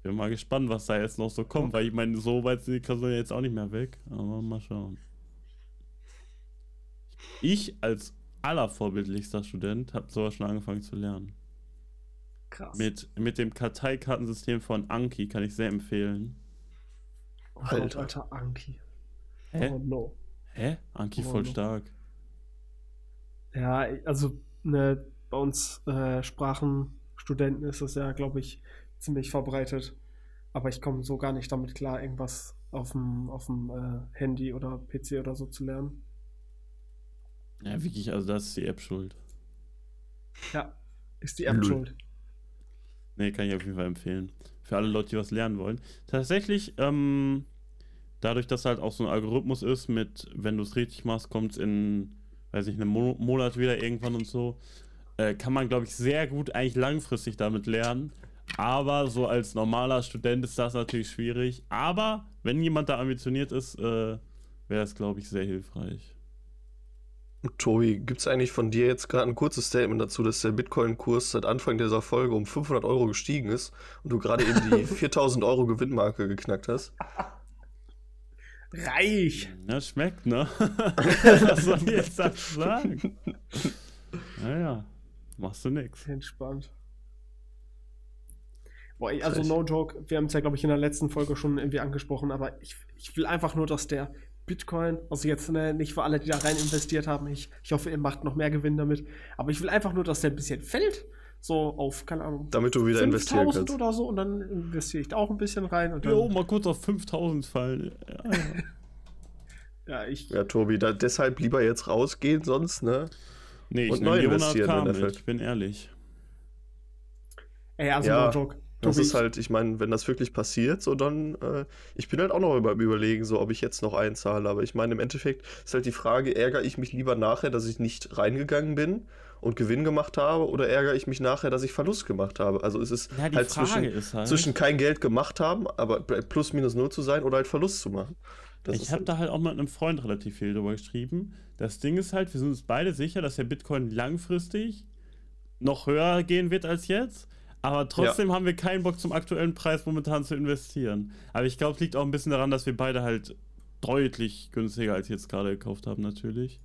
Speaker 3: Ich bin mal gespannt, was da jetzt noch so kommt, weil ich meine, so weit sind die Klausuren jetzt auch nicht mehr weg. Aber mal schauen. Ich als allervorbildlichster Student habe sowas schon angefangen zu lernen. Krass. Mit, mit dem Karteikartensystem von Anki kann ich sehr empfehlen.
Speaker 2: Oh Alter, Alter Anki.
Speaker 3: Hä? Oh no. Hä? Anki oh voll no. stark.
Speaker 2: Ja, also ne, bei uns äh, Sprachenstudenten ist das ja, glaube ich, ziemlich verbreitet. Aber ich komme so gar nicht damit klar, irgendwas auf dem, auf dem äh, Handy oder PC oder so zu lernen.
Speaker 3: Ja, wirklich, also das ist die App schuld.
Speaker 2: Ja, ist die App Lul. schuld.
Speaker 3: Nee, kann ich auf jeden Fall empfehlen. Für alle Leute, die was lernen wollen. Tatsächlich, ähm, dadurch, dass halt auch so ein Algorithmus ist, mit, wenn du es richtig machst, kommt es in, weiß ich, einem Mo Monat wieder irgendwann und so, äh, kann man, glaube ich, sehr gut eigentlich langfristig damit lernen. Aber so als normaler Student ist das natürlich schwierig. Aber wenn jemand da ambitioniert ist, äh, wäre das, glaube ich, sehr hilfreich.
Speaker 1: Tobi, gibt es eigentlich von dir jetzt gerade ein kurzes Statement dazu, dass der Bitcoin-Kurs seit Anfang dieser Folge um 500 Euro gestiegen ist und du gerade eben die 4000 Euro Gewinnmarke geknackt hast?
Speaker 2: Reich!
Speaker 3: Das schmeckt, ne? Was soll ich jetzt dazu sagen? Naja, machst du nix.
Speaker 2: Entspannt. Boah, also no joke, wir haben es ja, glaube ich, in der letzten Folge schon irgendwie angesprochen, aber ich, ich will einfach nur, dass der Bitcoin, also jetzt ne, nicht für alle, die da rein investiert haben, ich, ich hoffe, ihr macht noch mehr Gewinn damit, aber ich will einfach nur, dass der ein bisschen fällt, so auf, keine Ahnung,
Speaker 1: damit du wieder investieren kannst.
Speaker 2: oder so und dann investiere ich da auch ein bisschen rein. Und dann,
Speaker 3: jo, mal kurz auf 5000 fallen.
Speaker 1: Ja, ja. ich. Ja, Tobi, da, deshalb lieber jetzt rausgehen, sonst, ne?
Speaker 3: Nee, ich und neu investieren. Ich bin ehrlich.
Speaker 2: Ey, also ja. no joke.
Speaker 1: Das ist halt, ich meine, wenn das wirklich passiert, so dann, äh, ich bin halt auch noch über, überlegen, so ob ich jetzt noch einzahle. Aber ich meine, im Endeffekt ist halt die Frage, ärgere ich mich lieber nachher, dass ich nicht reingegangen bin und Gewinn gemacht habe, oder ärgere ich mich nachher, dass ich Verlust gemacht habe? Also es ist ja, halt, zwischen, ist halt zwischen kein Geld gemacht haben, aber plus minus null zu sein oder halt Verlust zu machen.
Speaker 3: Das ich habe halt da halt auch mit einem Freund relativ viel drüber geschrieben. Das Ding ist halt, wir sind uns beide sicher, dass der Bitcoin langfristig noch höher gehen wird als jetzt. Aber trotzdem ja. haben wir keinen Bock zum aktuellen Preis momentan zu investieren. Aber ich glaube, es liegt auch ein bisschen daran, dass wir beide halt deutlich günstiger als jetzt gerade gekauft haben, natürlich.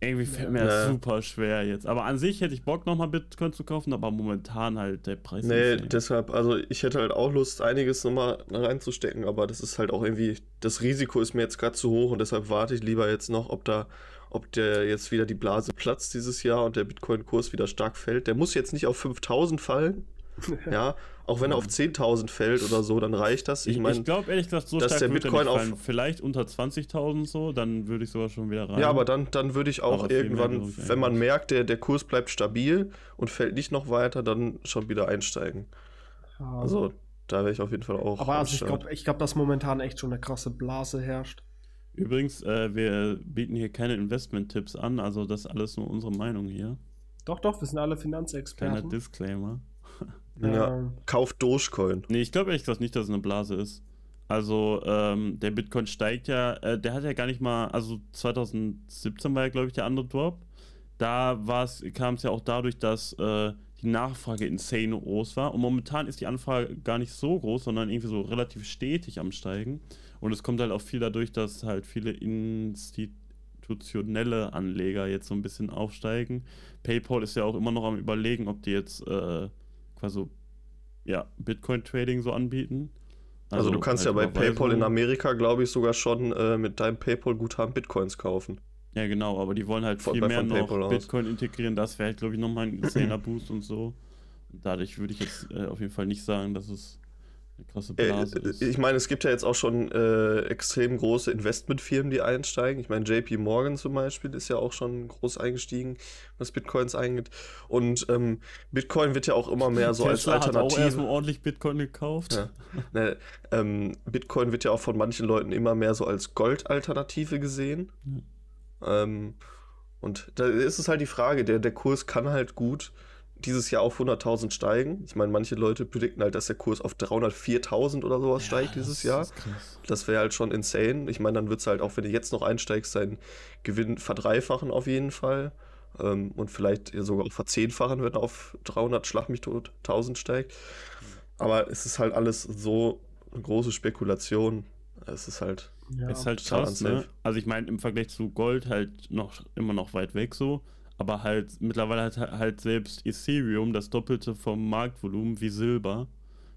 Speaker 3: Irgendwie fällt mir das super schwer jetzt. Aber an sich hätte ich Bock, nochmal Bitcoin zu kaufen, aber momentan halt der Preis.
Speaker 1: Nee, deshalb, also ich hätte halt auch Lust, einiges nochmal reinzustecken, aber das ist halt auch irgendwie, das Risiko ist mir jetzt gerade zu hoch und deshalb warte ich lieber jetzt noch, ob da ob der jetzt wieder die Blase platzt dieses Jahr und der Bitcoin-Kurs wieder stark fällt. Der muss jetzt nicht auf 5000 fallen. ja, auch wenn er auf 10.000 fällt oder so, dann reicht das.
Speaker 3: Ich, ich, mein, ich glaube ehrlich gesagt, so dass stark der Bitcoin auf vielleicht unter 20.000 so, dann würde ich sogar schon wieder rein.
Speaker 1: Ja, aber dann, dann würde ich auch aber irgendwann, wenn man merkt, der, der Kurs bleibt stabil und fällt nicht noch weiter, dann schon wieder einsteigen. Also da wäre ich auf jeden Fall auch.
Speaker 2: Aber also ich glaube, ich glaub, dass momentan echt schon eine krasse Blase herrscht.
Speaker 3: Übrigens, äh, wir bieten hier keine Investment-Tipps an, also das ist alles nur unsere Meinung hier.
Speaker 2: Doch, doch, wir sind alle Finanzexperten.
Speaker 3: Kleiner Disclaimer.
Speaker 1: ja, kauft Dogecoin.
Speaker 3: Nee, ich glaube ehrlich gesagt nicht, dass es eine Blase ist. Also, ähm, der Bitcoin steigt ja, äh, der hat ja gar nicht mal, also 2017 war ja, glaube ich, der andere Drop. Da kam es ja auch dadurch, dass äh, die Nachfrage insane groß war. Und momentan ist die Anfrage gar nicht so groß, sondern irgendwie so relativ stetig am Steigen. Und es kommt halt auch viel dadurch, dass halt viele institutionelle Anleger jetzt so ein bisschen aufsteigen. PayPal ist ja auch immer noch am überlegen, ob die jetzt äh, quasi ja, Bitcoin-Trading so anbieten.
Speaker 1: Also, also du kannst halt ja bei PayPal in Amerika, glaube ich, sogar schon äh, mit deinem PayPal-Guthaben Bitcoins kaufen.
Speaker 3: Ja, genau, aber die wollen halt viel mehr noch Bitcoin integrieren. Das wäre halt, glaube ich, nochmal ein insane Boost und so. Dadurch würde ich jetzt äh, auf jeden Fall nicht sagen, dass es eine krasse
Speaker 1: äh, Blase äh, ist. Ich meine, es gibt ja jetzt auch schon äh, extrem große Investmentfirmen, die einsteigen. Ich meine, JP Morgan zum Beispiel ist ja auch schon groß eingestiegen, was Bitcoins eingeht. Und ähm, Bitcoin wird ja auch immer mehr so Tesla als Alternative. Hat auch
Speaker 3: erstmal ordentlich Bitcoin gekauft. Ja.
Speaker 1: Ne, ähm, Bitcoin wird ja auch von manchen Leuten immer mehr so als Goldalternative gesehen. Ja. Ähm, und da ist es halt die Frage, der, der Kurs kann halt gut dieses Jahr auf 100.000 steigen. Ich meine, manche Leute predikten halt, dass der Kurs auf 304.000 oder sowas ja, steigt dieses Jahr. Das wäre halt schon insane. Ich meine, dann wird es halt auch, wenn du jetzt noch einsteigst, seinen Gewinn verdreifachen auf jeden Fall. Ähm, und vielleicht sogar auch verzehnfachen, wenn er auf 300 Schlag mich tot 1000 steigt. Aber es ist halt alles so eine große Spekulation. Es ist halt.
Speaker 3: Ja, ist halt krass, ne? Also ich meine, im Vergleich zu Gold halt noch immer noch weit weg so. Aber halt, mittlerweile hat halt selbst Ethereum das Doppelte vom Marktvolumen wie Silber.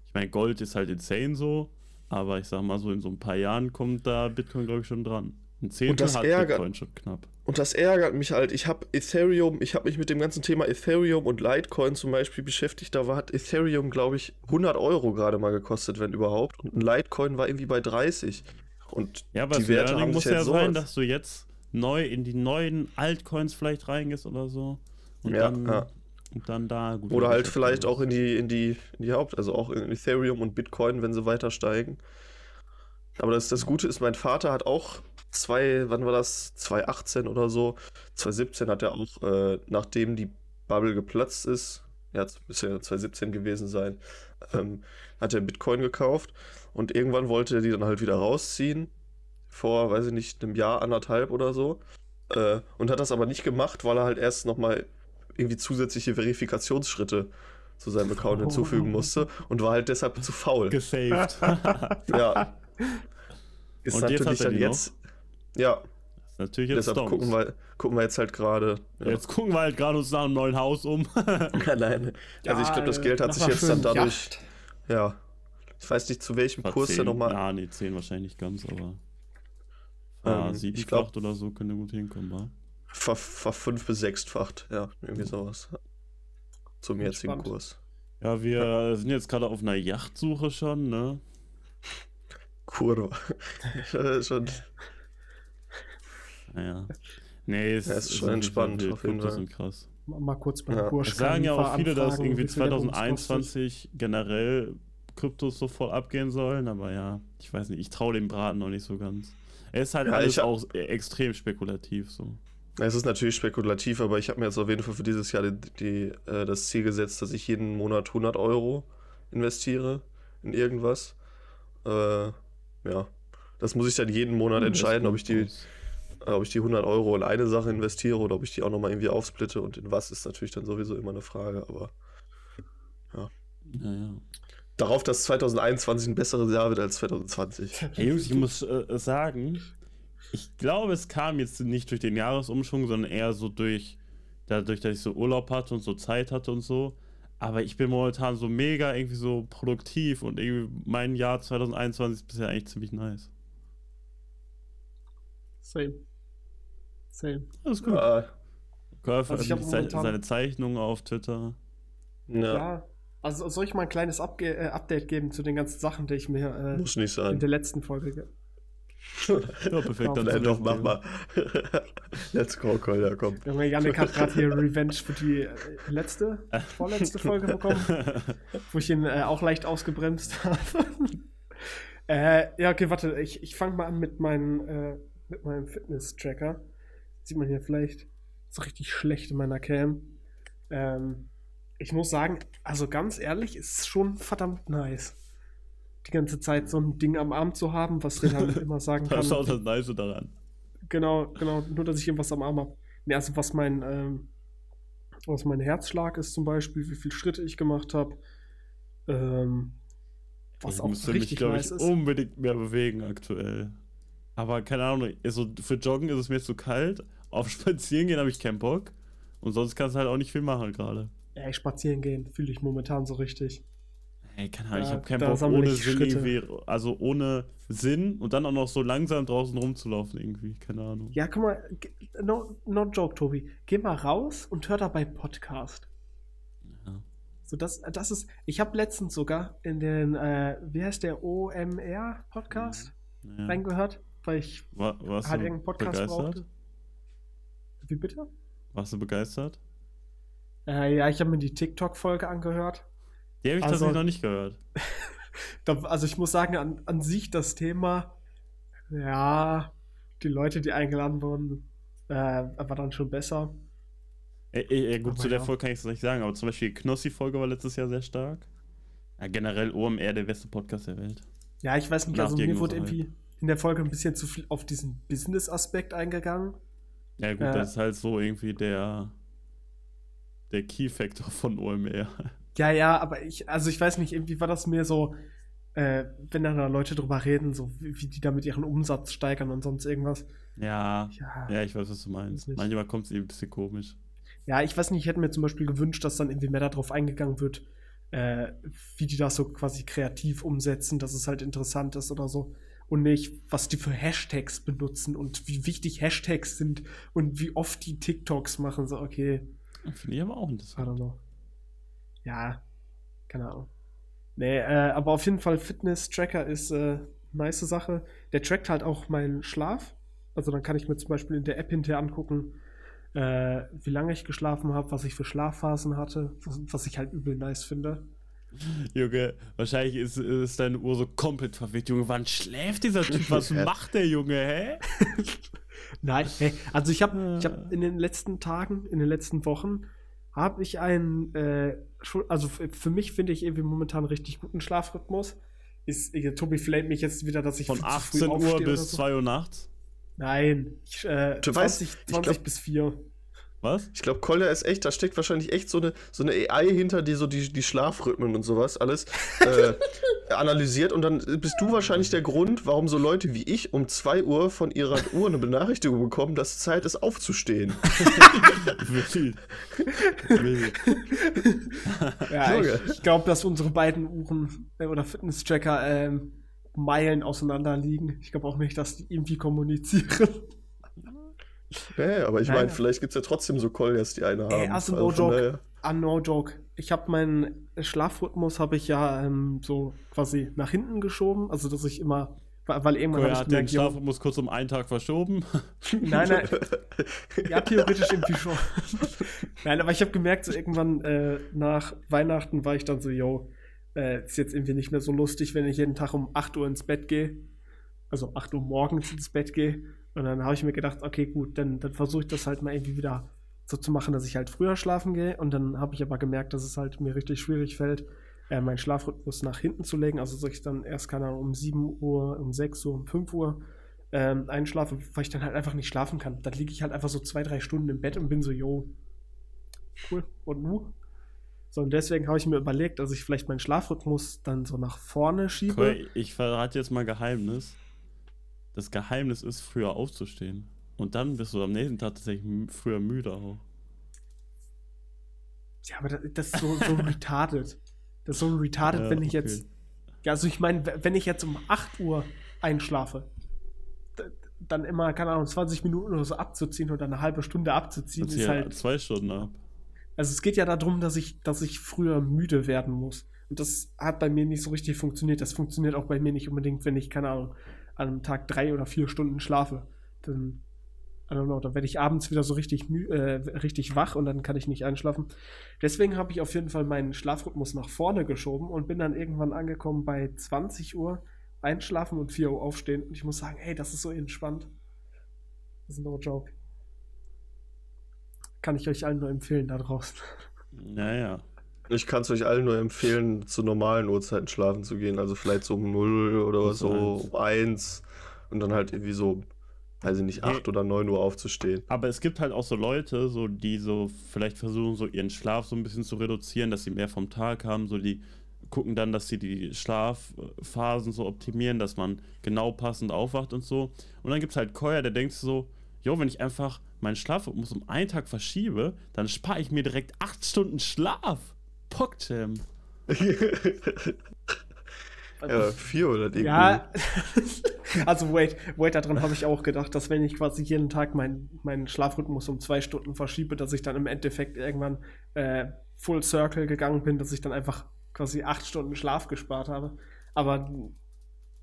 Speaker 3: Ich meine, Gold ist halt insane so, aber ich sag mal so, in so ein paar Jahren kommt da Bitcoin, glaube ich, schon dran.
Speaker 1: Ein Zehntel hat ärgert, Bitcoin schon knapp. Und das ärgert mich halt. Ich habe Ethereum, ich habe mich mit dem ganzen Thema Ethereum und Litecoin zum Beispiel beschäftigt. Da war, hat Ethereum, glaube ich, 100 Euro gerade mal gekostet, wenn überhaupt. Und ein Litecoin war irgendwie bei 30. Und
Speaker 3: ja, aber die Werte haben muss ja sein, dass du jetzt neu in die neuen Altcoins vielleicht reingehst oder so. Und ja, dann, ja. Und dann da
Speaker 1: gut. Oder halt vielleicht auch in die, in die, in die Haupt, also auch in Ethereum und Bitcoin, wenn sie weiter steigen. Aber das, das Gute ist, mein Vater hat auch zwei, wann war das? 2018 oder so. 2017 hat er auch, äh, nachdem die Bubble geplatzt ist, ja, müsste ja 2017 gewesen sein, ähm, hat er Bitcoin gekauft und irgendwann wollte er die dann halt wieder rausziehen vor, weiß ich nicht, einem Jahr, anderthalb oder so. Äh, und hat das aber nicht gemacht, weil er halt erst nochmal irgendwie zusätzliche Verifikationsschritte zu seinem Account oh. hinzufügen musste und war halt deshalb zu faul.
Speaker 3: Gesaved.
Speaker 1: ja. Ist und natürlich jetzt dann jetzt. Ja.
Speaker 3: Ist natürlich jetzt
Speaker 1: Deshalb gucken wir, gucken wir jetzt halt gerade.
Speaker 3: Ja. Jetzt gucken wir halt gerade uns nach einem neuen Haus um.
Speaker 1: ja, nein. Also ich glaube, das Geld hat sich jetzt dann dadurch. Yacht. Ja. Ich weiß nicht, zu welchem Kurs der nochmal.
Speaker 3: Ah, nee, 10 wahrscheinlich nicht ganz, aber. Ah, ähm, siebenfacht oder so könnte gut hinkommen, wa?
Speaker 1: Ver, ver fünf bis sechsfacht, ja, irgendwie sowas. Zum jetzigen Spannend. Kurs.
Speaker 3: Ja, wir sind jetzt gerade auf einer Yachtsuche schon, ne?
Speaker 1: Kurva. schon.
Speaker 3: Naja. Nee, es
Speaker 1: ja, ist schon entspannt.
Speaker 3: Auf jeden Fall. krass.
Speaker 2: Mal kurz beim ja. Kurs.
Speaker 3: Es sagen ja auch viele, dass irgendwie 2021 generell Kryptos so voll abgehen sollen, aber ja, ich weiß nicht, ich traue dem Braten noch nicht so ganz. Er ist halt ja, alles auch extrem spekulativ so.
Speaker 1: Es ist natürlich spekulativ, aber ich habe mir jetzt auf jeden Fall für dieses Jahr die, die, äh, das Ziel gesetzt, dass ich jeden Monat 100 Euro investiere in irgendwas. Äh, ja, das muss ich dann jeden Monat entscheiden, ob ich die, äh, ob ich die 100 Euro in eine Sache investiere oder ob ich die auch nochmal irgendwie aufsplitte und in was ist natürlich dann sowieso immer eine Frage, aber ja.
Speaker 3: Ja, ja.
Speaker 1: Darauf, dass 2021 ein besseres Jahr wird als 2020.
Speaker 3: Hey Jungs, ich muss äh, sagen, ich glaube, es kam jetzt nicht durch den Jahresumschwung, sondern eher so durch, dadurch, dass ich so Urlaub hatte und so Zeit hatte und so. Aber ich bin momentan so mega irgendwie so produktiv und irgendwie mein Jahr 2021 ist bisher eigentlich ziemlich nice.
Speaker 2: Same. Same.
Speaker 3: Ist gut. Uh, Körper also seine Zeichnungen auf Twitter.
Speaker 2: Ja. ja. Also soll ich mal ein kleines Upge äh, Update geben zu den ganzen Sachen, die ich mir
Speaker 1: äh,
Speaker 2: in der letzten Folge
Speaker 1: ja, perfekt, dann Nein, doch, mach mal. Let's go, Kolja, komm.
Speaker 2: Junge, Janik hat gerade hier Revenge für die äh, letzte, vorletzte Folge bekommen, wo ich ihn äh, auch leicht ausgebremst habe. äh, ja, okay, warte, ich, ich fange mal an mit, meinen, äh, mit meinem Fitness-Tracker. Sieht man hier vielleicht so richtig schlecht in meiner Cam. Ähm, ich muss sagen, also ganz ehrlich, ist es schon verdammt nice die ganze Zeit so ein Ding am Arm zu haben, was den halt immer sagen kann.
Speaker 3: Das ist auch das Nice daran.
Speaker 2: Genau, genau, nur dass ich irgendwas am Arm habe. Nee, also was mein, ähm, was mein Herzschlag ist zum Beispiel, wie viele Schritte ich gemacht habe. Ähm,
Speaker 3: was ich auch müsste richtig mich, glaube ich, ist. unbedingt mehr bewegen aktuell. Aber keine Ahnung, also für Joggen ist es mir zu kalt. Auf Spazieren gehen habe ich keinen Bock. Und sonst kannst du halt auch nicht viel machen gerade.
Speaker 2: Ja, spazieren gehen fühle ich momentan so richtig.
Speaker 3: Ey, keine Ahnung, ich habe keinen Bock ohne Sinn also ohne Sinn und dann auch noch so langsam draußen rumzulaufen irgendwie, keine Ahnung.
Speaker 2: Ja, guck mal, no, no joke, Tobi. Geh mal raus und hör dabei Podcast. Ja. So, das, das ist, ich habe letztens sogar in den, äh, wie heißt der, OMR-Podcast ja. reingehört, weil ich
Speaker 3: War, halt irgendeinen Podcast begeistert? brauchte.
Speaker 2: Wie bitte?
Speaker 3: Warst du begeistert?
Speaker 2: Äh, ja, ich habe mir die TikTok-Folge angehört.
Speaker 3: Die habe ich also, tatsächlich noch nicht gehört.
Speaker 2: also ich muss sagen, an, an sich das Thema, ja, die Leute, die eingeladen wurden, äh, war dann schon besser.
Speaker 3: Ja, gut, aber zu der Folge kann ich es nicht sagen, aber zum Beispiel die Knossi-Folge war letztes Jahr sehr stark. Ja, generell OMR, der beste Podcast der Welt.
Speaker 2: Ja, ich weiß nicht, also mir wurde irgendwie in der Folge ein bisschen zu viel auf diesen Business-Aspekt eingegangen.
Speaker 3: Ja, gut, äh, das ist halt so irgendwie der, der Key-Factor von OMR.
Speaker 2: Ja, ja, aber ich, also ich weiß nicht, irgendwie war das mir so, äh, wenn da Leute drüber reden, so wie, wie, die damit ihren Umsatz steigern und sonst irgendwas.
Speaker 3: Ja, ja, ja ich weiß, was du meinst. Manchmal kommt es eben ein bisschen komisch.
Speaker 2: Ja, ich weiß nicht, ich hätte mir zum Beispiel gewünscht, dass dann irgendwie mehr darauf eingegangen wird, äh, wie die das so quasi kreativ umsetzen, dass es halt interessant ist oder so. Und nicht, was die für Hashtags benutzen und wie wichtig Hashtags sind und wie oft die TikToks machen. So, okay.
Speaker 3: Finde ich aber auch interessant. I don't know.
Speaker 2: Ja, keine Ahnung. Nee, äh, aber auf jeden Fall Fitness-Tracker ist äh, nice Sache. Der trackt halt auch meinen Schlaf. Also dann kann ich mir zum Beispiel in der App hinterher angucken, äh, wie lange ich geschlafen habe, was ich für Schlafphasen hatte, was, was, ich halt übel nice finde.
Speaker 3: Junge, wahrscheinlich ist, ist deine Uhr so komplett verwirrt. Junge, wann schläft dieser Typ? Was macht der Junge, hä?
Speaker 2: Nein, hey, also ich habe ich hab in den letzten Tagen, in den letzten Wochen habe ich einen, äh, also für mich finde ich irgendwie momentan richtig guten Schlafrhythmus. Ist, äh, Tobi flamet mich jetzt wieder, dass ich
Speaker 3: von 18 Uhr bis so. 2 Uhr nachts?
Speaker 2: Nein, ich, äh, 20, weißt, 20 glaub, bis 4.
Speaker 1: Was? Ich glaube, Kolja ist echt, da steckt wahrscheinlich echt so eine, so eine AI hinter, die so die, die Schlafrhythmen und sowas alles äh, analysiert. Und dann bist du wahrscheinlich der Grund, warum so Leute wie ich um 2 Uhr von ihrer Uhr eine Benachrichtigung bekommen, dass Zeit ist aufzustehen.
Speaker 2: Ja, ich, ich glaube, dass unsere beiden Uhren äh, oder Fitness-Tracker ähm, Meilen auseinander liegen. Ich glaube auch nicht, dass die irgendwie kommunizieren.
Speaker 1: Ja, aber ich meine, vielleicht gibt es ja trotzdem so Koljas, die eine haben. Ey,
Speaker 2: also, no also joke. Ah, no joke. Ich habe meinen Schlafrhythmus habe ich ja ähm, so quasi nach hinten geschoben, also dass ich immer weil irgendwann
Speaker 3: habe ich den Schlafrhythmus kurz um einen Tag verschoben.
Speaker 2: Nein, nein. ja, theoretisch irgendwie schon. nein, aber ich habe gemerkt, so irgendwann äh, nach Weihnachten war ich dann so, yo, äh, ist jetzt irgendwie nicht mehr so lustig, wenn ich jeden Tag um 8 Uhr ins Bett gehe. Also 8 Uhr morgens ins Bett gehe und dann habe ich mir gedacht, okay, gut, dann, dann versuche ich das halt mal irgendwie wieder so zu machen, dass ich halt früher schlafen gehe. Und dann habe ich aber gemerkt, dass es halt mir richtig schwierig fällt, äh, meinen Schlafrhythmus nach hinten zu legen. Also soll ich dann erst, keine Ahnung, um 7 Uhr, um 6 Uhr, um 5 Uhr ähm, einschlafe, weil ich dann halt einfach nicht schlafen kann. Dann liege ich halt einfach so zwei, drei Stunden im Bett und bin so, yo, cool, und nu? So, und deswegen habe ich mir überlegt, dass ich vielleicht meinen Schlafrhythmus dann so nach vorne schiebe.
Speaker 3: Cool, ich verrate jetzt mal Geheimnis das Geheimnis ist, früher aufzustehen. Und dann bist du am nächsten Tag tatsächlich früher müde auch.
Speaker 2: Ja, aber das, ist so, so retarded. Das ist so retarded, ja, wenn ich okay. jetzt. Ja, also ich meine, wenn ich jetzt um 8 Uhr einschlafe, dann immer, keine Ahnung, 20 Minuten oder so abzuziehen oder eine halbe Stunde abzuziehen, ist halt.
Speaker 3: Zwei Stunden ab.
Speaker 2: Also es geht ja darum, dass ich, dass ich früher müde werden muss. Und das hat bei mir nicht so richtig funktioniert. Das funktioniert auch bei mir nicht unbedingt, wenn ich, keine Ahnung, an einem Tag drei oder vier Stunden schlafe. Dann, I don't know, dann werde ich abends wieder so richtig, äh, richtig wach und dann kann ich nicht einschlafen. Deswegen habe ich auf jeden Fall meinen Schlafrhythmus nach vorne geschoben und bin dann irgendwann angekommen bei 20 Uhr einschlafen und 4 Uhr aufstehen. Und ich muss sagen, hey, das ist so entspannt. Das ist no joke. Kann ich euch allen nur empfehlen da draußen.
Speaker 3: Naja.
Speaker 1: Ich kann es euch allen nur empfehlen, zu normalen Uhrzeiten schlafen zu gehen. Also vielleicht so um 0 oder so, um 1 und dann halt irgendwie so, weiß ich nicht, 8 hey. oder 9 Uhr aufzustehen.
Speaker 3: Aber es gibt halt auch so Leute, so, die so vielleicht versuchen, so ihren Schlaf so ein bisschen zu reduzieren, dass sie mehr vom Tag haben, so die gucken dann, dass sie die Schlafphasen so optimieren, dass man genau passend aufwacht und so. Und dann gibt es halt Koya, der denkt so, jo, wenn ich einfach meinen Schlafrhythmus um einen Tag verschiebe, dann spare ich mir direkt 8 Stunden Schlaf. PogChamp.
Speaker 1: ja, vier oder
Speaker 2: die. Ja, also wait, wait, daran habe ich auch gedacht, dass wenn ich quasi jeden Tag meinen mein Schlafrhythmus um zwei Stunden verschiebe, dass ich dann im Endeffekt irgendwann äh, Full Circle gegangen bin, dass ich dann einfach quasi acht Stunden Schlaf gespart habe. Aber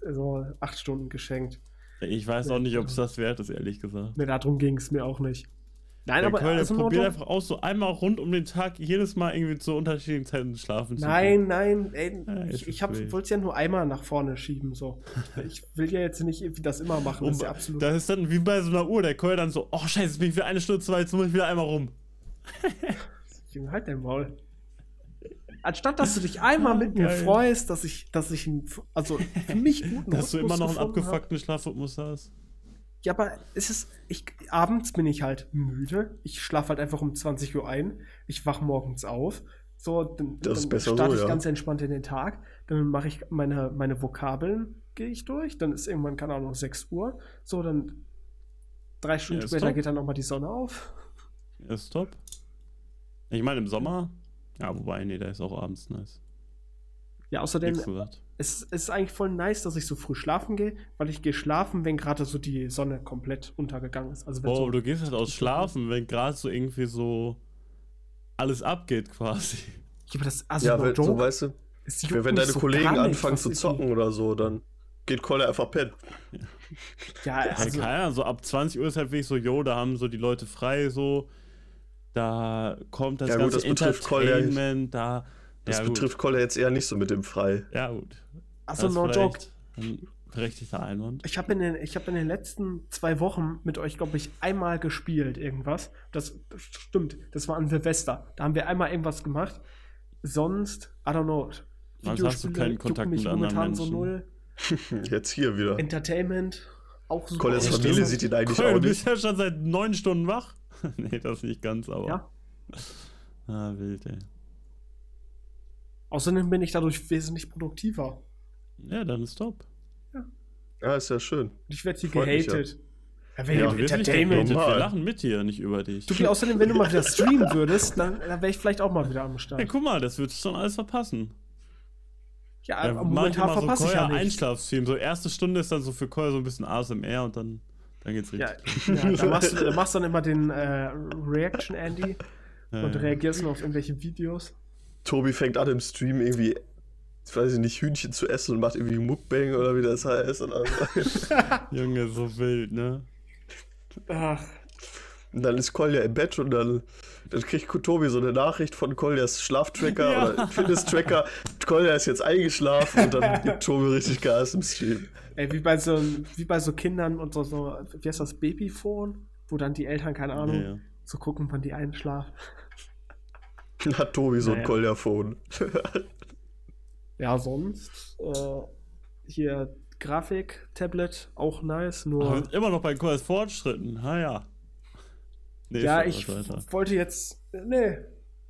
Speaker 2: so acht Stunden geschenkt.
Speaker 3: Ich weiß auch nicht, ob es das wert ist, ehrlich gesagt.
Speaker 2: Ne, darum ging es mir auch nicht.
Speaker 3: Nein, aber Köln, also probiert einfach aus, so einmal rund um den Tag jedes Mal irgendwie zu unterschiedlichen Zeiten schlafen
Speaker 2: zu Nein, nein, ey, ja, ich, ich wollte es ja nur einmal nach vorne schieben. So. Ich will ja jetzt nicht irgendwie das immer machen.
Speaker 3: Das ist ja absolut. Das ist dann wie bei so einer Uhr, der Keul dann so, oh scheiße, jetzt bin ich wieder eine Stunde zu weit, jetzt muss ich wieder einmal rum.
Speaker 2: halt dein Maul. Anstatt dass du dich einmal mit mir freust, dass ich, dass ich einen, also für mich
Speaker 3: guten Dass du immer noch einen abgefuckten hab. Schlafrhythmus hast.
Speaker 2: Ja, aber es ist, ich, abends bin ich halt müde. Ich schlafe halt einfach um 20 Uhr ein. Ich wache morgens auf. So, dann,
Speaker 1: das
Speaker 2: dann starte
Speaker 1: so,
Speaker 2: ich ganz entspannt in den Tag. Dann mache ich meine, meine Vokabeln, gehe ich durch. Dann ist irgendwann, keine Ahnung, 6 Uhr. So, dann drei Stunden ja, später top. geht dann nochmal die Sonne auf.
Speaker 3: Ist top. Ich meine, im Sommer, ja, wobei, nee, der ist auch abends nice.
Speaker 2: Ja, außerdem, es, es ist eigentlich voll nice, dass ich so früh schlafen gehe, weil ich gehe schlafen, wenn gerade so die Sonne komplett untergegangen ist. Also
Speaker 3: Boah,
Speaker 2: so
Speaker 3: du gehst halt aus schlafen, wenn gerade so irgendwie so alles abgeht quasi.
Speaker 2: Ja, aber das, also
Speaker 1: ja, wenn, so weißt du, wenn deine so Kollegen anfangen zu zocken oder so, dann geht Kolle einfach pennen.
Speaker 3: Ja, ja also, keine Ahnung, so ab 20 Uhr ist halt wirklich so, jo, da haben so die Leute frei, so, da kommt das ja, ganze gut, das Entertainment, da
Speaker 1: das ja, betrifft Kolle jetzt eher nicht so mit dem Frei.
Speaker 3: Ja, gut.
Speaker 2: Achso, no joke.
Speaker 3: Ein berechtigter Einwand.
Speaker 2: Ich habe in, den, hab in den letzten zwei Wochen mit euch, glaube ich, einmal gespielt, irgendwas. Das, das, stimmt, das war an Silvester. Da haben wir einmal irgendwas gemacht. Sonst, I don't know.
Speaker 3: Sonst hast du keinen Kontakt mit anderen Menschen. so null.
Speaker 1: Jetzt hier wieder.
Speaker 2: Entertainment, auch
Speaker 1: super. Kolles Familie sieht ihn eigentlich Koll, auch nicht. Du bist
Speaker 3: ja schon seit neun Stunden wach. nee, das nicht ganz, aber. Ja. Ah, wild, ey.
Speaker 2: Außerdem bin ich dadurch wesentlich produktiver.
Speaker 3: Ja, dann ist top.
Speaker 1: Ja, ja ist ja schön.
Speaker 2: ich werde hier gehatet.
Speaker 3: Ja, wenn ja, Entertainment. Wir lachen mit dir, nicht über dich.
Speaker 2: Du, außerdem, wenn du mal wieder streamen würdest, dann, dann wäre ich vielleicht auch mal wieder am Start.
Speaker 3: Ja, guck mal, das würdest du schon alles verpassen.
Speaker 2: Ja, ja momentan verpasse so ich ja nicht.
Speaker 3: Einschlafstream. So erste Stunde ist dann so für Koya so ein bisschen ASMR und dann, dann geht's
Speaker 2: richtig. Ja, ja da machst du da machst dann immer den äh, Reaction Andy und reagierst nur auf irgendwelche Videos.
Speaker 1: Tobi fängt an im Stream irgendwie, ich weiß nicht, Hühnchen zu essen und macht irgendwie Mukbang oder wie das heißt. Oder
Speaker 3: so. Junge, so wild, ne?
Speaker 1: Ach. Und dann ist Kolja im Bett und dann, dann kriegt Tobi so eine Nachricht von Koljas Schlaftracker ja. oder Fitness-Tracker. Kolja ist jetzt eingeschlafen und dann gibt Tobi richtig Gas im Stream.
Speaker 2: Ey, wie bei so, wie bei so Kindern und so, so wie heißt das, Babyphone? Wo dann die Eltern, keine Ahnung, ja, ja. so gucken, wann die einschlafen.
Speaker 1: Hat Tobi so naja. ein Koljaphon.
Speaker 2: ja, sonst äh, hier Grafik, Tablet, auch nice, nur.
Speaker 3: Aber immer noch bei Koljas Fortschritten, ha ja.
Speaker 2: Nee, ja, ich weiter. wollte jetzt. Nee.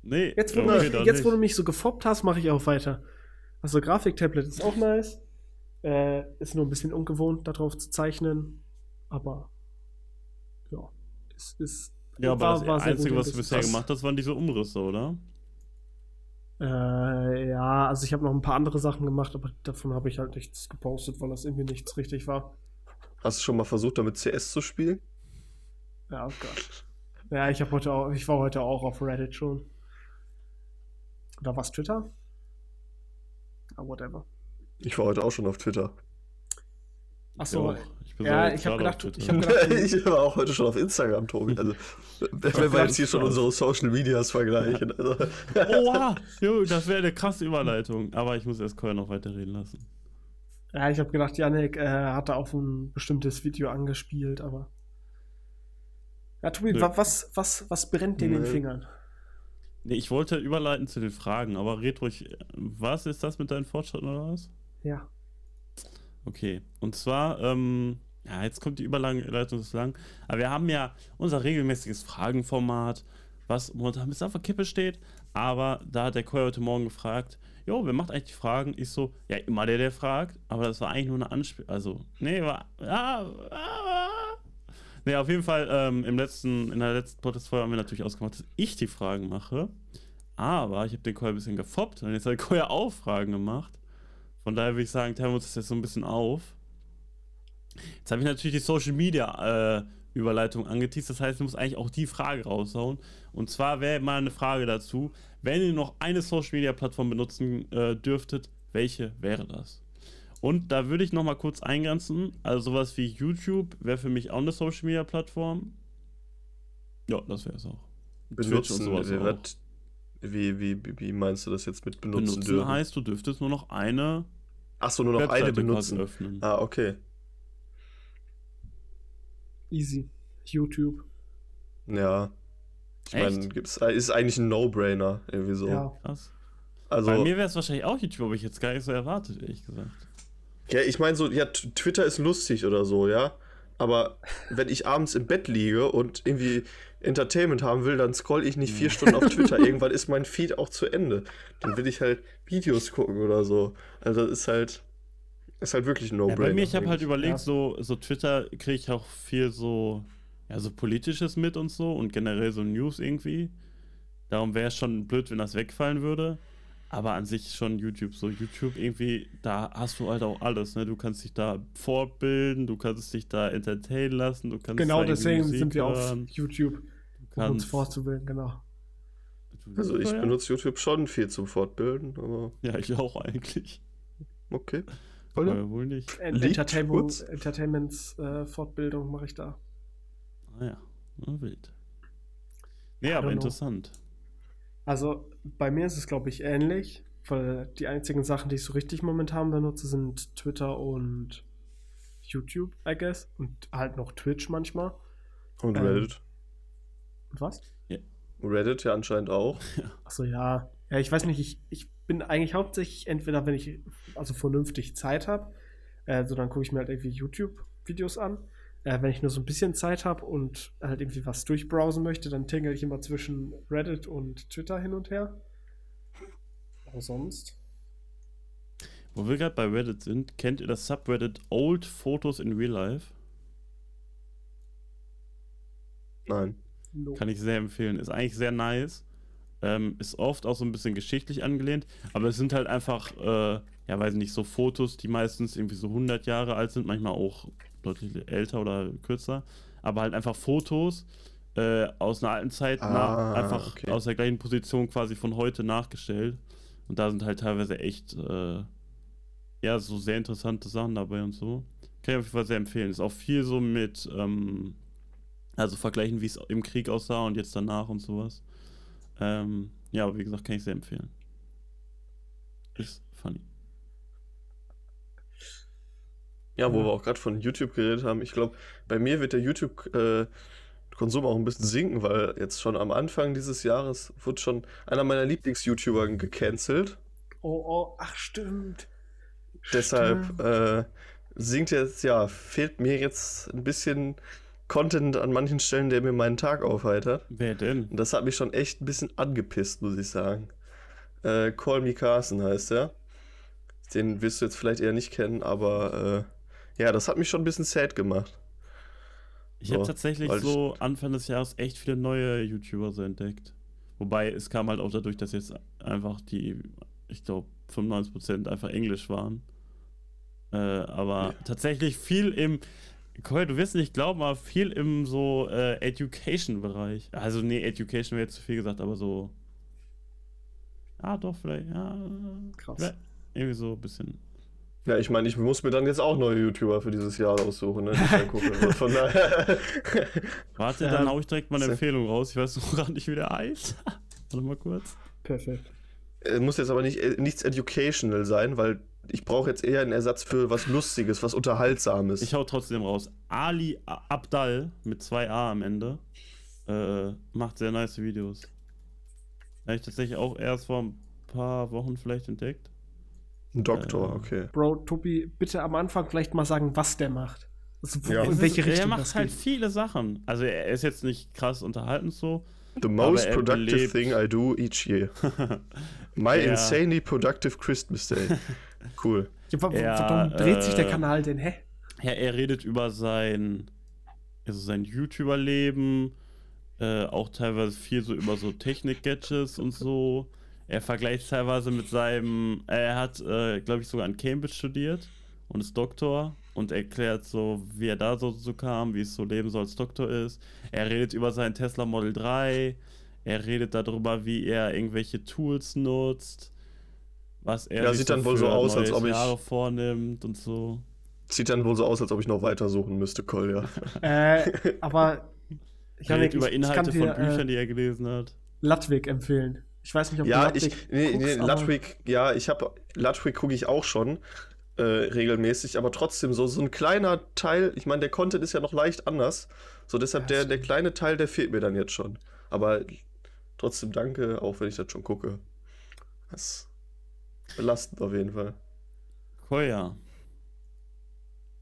Speaker 3: Nee,
Speaker 2: jetzt, wo, okay, du, jetzt, wo du mich so gefoppt hast, mache ich auch weiter. Also Grafik-Tablet ist auch nice. Äh, ist nur ein bisschen ungewohnt, darauf zu zeichnen. Aber ja, es ist
Speaker 3: ja, aber war, das war Einzige, was du bisher gemacht hast, waren diese Umrisse, oder?
Speaker 2: Äh, ja, also ich habe noch ein paar andere Sachen gemacht, aber davon habe ich halt nichts gepostet, weil das irgendwie nichts richtig war.
Speaker 1: Hast du schon mal versucht, damit CS zu spielen?
Speaker 2: Ja, oh Gott. Ja, ich habe heute auch, ich war heute auch auf Reddit schon. Oder was Twitter? Ah, whatever.
Speaker 1: Ich war heute auch schon auf Twitter.
Speaker 2: Achso, ja, ich habe gedacht,
Speaker 1: ich, hab gedacht ich war auch heute schon auf Instagram, Tobi. Also, wenn wir jetzt hier schon unsere Social Medias vergleichen. Also.
Speaker 3: Oha, jo, das wäre eine krasse Überleitung. Aber ich muss erst Koya noch weiterreden lassen.
Speaker 2: Ja, ich habe gedacht, Janik äh, hat da auf ein bestimmtes Video angespielt, aber. Ja, Tobi, Nö. was, was, was brennt dir in den Fingern?
Speaker 3: Nee, ich wollte überleiten zu den Fragen, aber red ruhig. Was ist das mit deinen Fortschritten oder was?
Speaker 2: Ja.
Speaker 3: Okay, und zwar, ähm, ja, jetzt kommt die Überleitung zu lang. Aber wir haben ja unser regelmäßiges Fragenformat, was momentan ein bisschen auf der Kippe steht. Aber da hat der Koi heute Morgen gefragt, jo, wer macht eigentlich die Fragen? Ich so, ja, immer der, der fragt. Aber das war eigentlich nur eine Anspielung. Also, nee, war, ja, ah, Nee, auf jeden Fall, ähm, im letzten, in der letzten Podcast-Folge haben wir natürlich ausgemacht, dass ich die Fragen mache. Aber ich habe den Koi ein bisschen gefoppt und jetzt hat der Koi auch Fragen gemacht. Von daher würde ich sagen, teilen wir uns das jetzt so ein bisschen auf. Jetzt habe ich natürlich die Social Media äh, Überleitung angeteased. Das heißt, ich muss eigentlich auch die Frage raushauen. Und zwar wäre mal eine Frage dazu: Wenn ihr noch eine Social Media Plattform benutzen äh, dürftet, welche wäre das? Und da würde ich noch mal kurz eingrenzen. Also sowas wie YouTube wäre für mich auch eine Social Media Plattform. Ja, das wäre es auch.
Speaker 1: Benutzen, wird, wie, wie, wie meinst du das jetzt mit benutzen, benutzen dürfen?
Speaker 3: heißt, du dürftest nur noch eine.
Speaker 1: Achso, nur noch Webseite eine benutzen. Öffnen. Ah, okay.
Speaker 2: Easy. YouTube.
Speaker 1: Ja. Ich meine, ist eigentlich ein No-Brainer, irgendwie so. Ja, krass.
Speaker 3: Also, Bei mir wäre es wahrscheinlich auch YouTube, aber ich jetzt gar nicht so erwartet, ehrlich gesagt.
Speaker 1: Ja, ich meine so, ja, Twitter ist lustig oder so, ja. Aber wenn ich abends im Bett liege und irgendwie Entertainment haben will, dann scroll ich nicht vier Stunden auf Twitter. Irgendwann ist mein Feed auch zu Ende. Dann will ich halt Videos gucken oder so. Also das ist halt, ist halt wirklich ein No-Brainer.
Speaker 3: Ja, bei mir, ich habe halt überlegt, ja. so, so Twitter kriege ich auch viel so, ja, so Politisches mit und so und generell so News irgendwie. Darum wäre es schon blöd, wenn das wegfallen würde. Aber an sich schon YouTube. So YouTube irgendwie, da hast du halt auch alles. Ne? Du kannst dich da fortbilden, du kannst dich da entertainen lassen, du kannst
Speaker 2: Genau deswegen Musik sind wir hören. auf YouTube, um uns fortzubilden, genau.
Speaker 1: Also ich benutze YouTube schon viel zum Fortbilden, aber.
Speaker 3: Ja, ich auch eigentlich.
Speaker 1: Okay.
Speaker 3: Aber wohl nicht.
Speaker 2: Entertainment, Entertainments äh, Fortbildung mache ich da.
Speaker 3: Ah ja, Na, wild. Nee, aber interessant.
Speaker 2: Also bei mir ist es, glaube ich, ähnlich, weil die einzigen Sachen, die ich so richtig momentan benutze, sind Twitter und YouTube, I guess. Und halt noch Twitch manchmal.
Speaker 1: Und ähm, Reddit.
Speaker 2: Und was?
Speaker 1: Yeah. Reddit ja anscheinend auch.
Speaker 2: Achso, ja. Ja, ich weiß nicht, ich, ich bin eigentlich hauptsächlich entweder, wenn ich also vernünftig Zeit habe, äh, so dann gucke ich mir halt irgendwie YouTube-Videos an äh, wenn ich nur so ein bisschen Zeit habe und halt irgendwie was durchbrowsen möchte, dann tingle ich immer zwischen Reddit und Twitter hin und her. Aber sonst.
Speaker 3: Wo wir gerade bei Reddit sind, kennt ihr das Subreddit Old Photos in Real Life?
Speaker 1: Nein.
Speaker 3: Kann ich sehr empfehlen. Ist eigentlich sehr nice. Ähm, ist oft auch so ein bisschen geschichtlich angelehnt, aber es sind halt einfach, äh, ja, weiß nicht, so Fotos, die meistens irgendwie so 100 Jahre alt sind, manchmal auch deutlich älter oder kürzer, aber halt einfach Fotos äh, aus einer alten Zeit, ah, nach, einfach okay. aus der gleichen Position quasi von heute nachgestellt. Und da sind halt teilweise echt, äh, ja, so sehr interessante Sachen dabei und so. Kann ich auf jeden Fall sehr empfehlen. Ist auch viel so mit, ähm, also vergleichen, wie es im Krieg aussah und jetzt danach und sowas. Ähm, ja, aber wie gesagt, kann ich sehr empfehlen. Ist funny.
Speaker 1: Ja, wo wir auch gerade von YouTube geredet haben, ich glaube, bei mir wird der YouTube-Konsum äh, auch ein bisschen sinken, weil jetzt schon am Anfang dieses Jahres wurde schon einer meiner Lieblings-YouTuber gecancelt.
Speaker 2: Oh, oh, ach stimmt.
Speaker 1: Deshalb stimmt. Äh, sinkt jetzt, ja, fehlt mir jetzt ein bisschen Content an manchen Stellen, der mir meinen Tag aufheitert.
Speaker 3: Wer denn?
Speaker 1: Und das hat mich schon echt ein bisschen angepisst, muss ich sagen. Äh, Call Me Carson heißt er. Den wirst du jetzt vielleicht eher nicht kennen, aber äh, ja, das hat mich schon ein bisschen sad gemacht.
Speaker 3: Ich so, habe tatsächlich so Anfang des Jahres echt viele neue YouTuber so entdeckt. Wobei es kam halt auch dadurch, dass jetzt einfach die, ich glaube, 95% einfach Englisch waren. Äh, aber ja. tatsächlich viel im, Cool, du wirst nicht glauben, aber viel im so äh, Education-Bereich. Also, nee, Education wäre jetzt zu viel gesagt, aber so. Ah, doch, vielleicht, ja. Krass. Vielleicht irgendwie so ein bisschen
Speaker 1: ja, ich meine, ich muss mir dann jetzt auch neue YouTuber für dieses Jahr aussuchen, ne? Von
Speaker 3: daher. Warte, dann hau ich direkt mal eine Empfehlung raus. Ich weiß noch gar nicht, wie der heißt. Warte mal kurz.
Speaker 2: Perfekt.
Speaker 1: Es muss jetzt aber nicht, äh, nichts educational sein, weil ich brauche jetzt eher einen Ersatz für was Lustiges, was Unterhaltsames.
Speaker 3: Ich hau trotzdem raus. Ali Abdal mit zwei A am Ende äh, macht sehr nice Videos. Habe ich tatsächlich auch erst vor ein paar Wochen vielleicht entdeckt.
Speaker 1: Ein Doktor, äh, okay.
Speaker 2: Bro, Tobi, bitte am Anfang vielleicht mal sagen, was der macht.
Speaker 3: Also, ja. In welche Richtung? Er macht halt geht. viele Sachen. Also er ist jetzt nicht krass unterhaltend so.
Speaker 1: The most productive belebt. thing I do each year. My ja. insanely productive Christmas Day. Cool.
Speaker 2: Ja, warum ja, dreht äh, sich der äh, Kanal denn, hä?
Speaker 3: Ja, er redet über sein, also sein YouTuber-Leben, äh, auch teilweise viel so über so Technik-Gadgets und so. Er vergleicht teilweise mit seinem, er hat, äh, glaube ich, sogar in Cambridge studiert und ist Doktor und erklärt so, wie er da so, so kam, wie es so leben soll als Doktor ist. Er redet über seinen Tesla Model 3, er redet darüber, wie er irgendwelche Tools nutzt, was er
Speaker 1: ja, sieht so dann wohl so aus, als ob ich
Speaker 3: Jahre vornimmt und so.
Speaker 1: Sieht dann wohl so aus, als ob ich noch weitersuchen müsste, Kolja.
Speaker 2: äh, aber
Speaker 3: ich Janik, über Inhalte von dir, Büchern, äh, die er gelesen hat.
Speaker 2: Ludwig empfehlen. Ich weiß nicht, ob
Speaker 1: ja, du Ludwig ich, nee, guckst, nee, Ludwig, ja, ich habe Ludwig gucke ich auch schon äh, regelmäßig, aber trotzdem so so ein kleiner Teil. Ich meine, der Content ist ja noch leicht anders, so deshalb ja, der der kleine Teil, der fehlt mir dann jetzt schon. Aber trotzdem danke, auch wenn ich das schon gucke. Das ist belastend auf jeden Fall.
Speaker 3: Koya.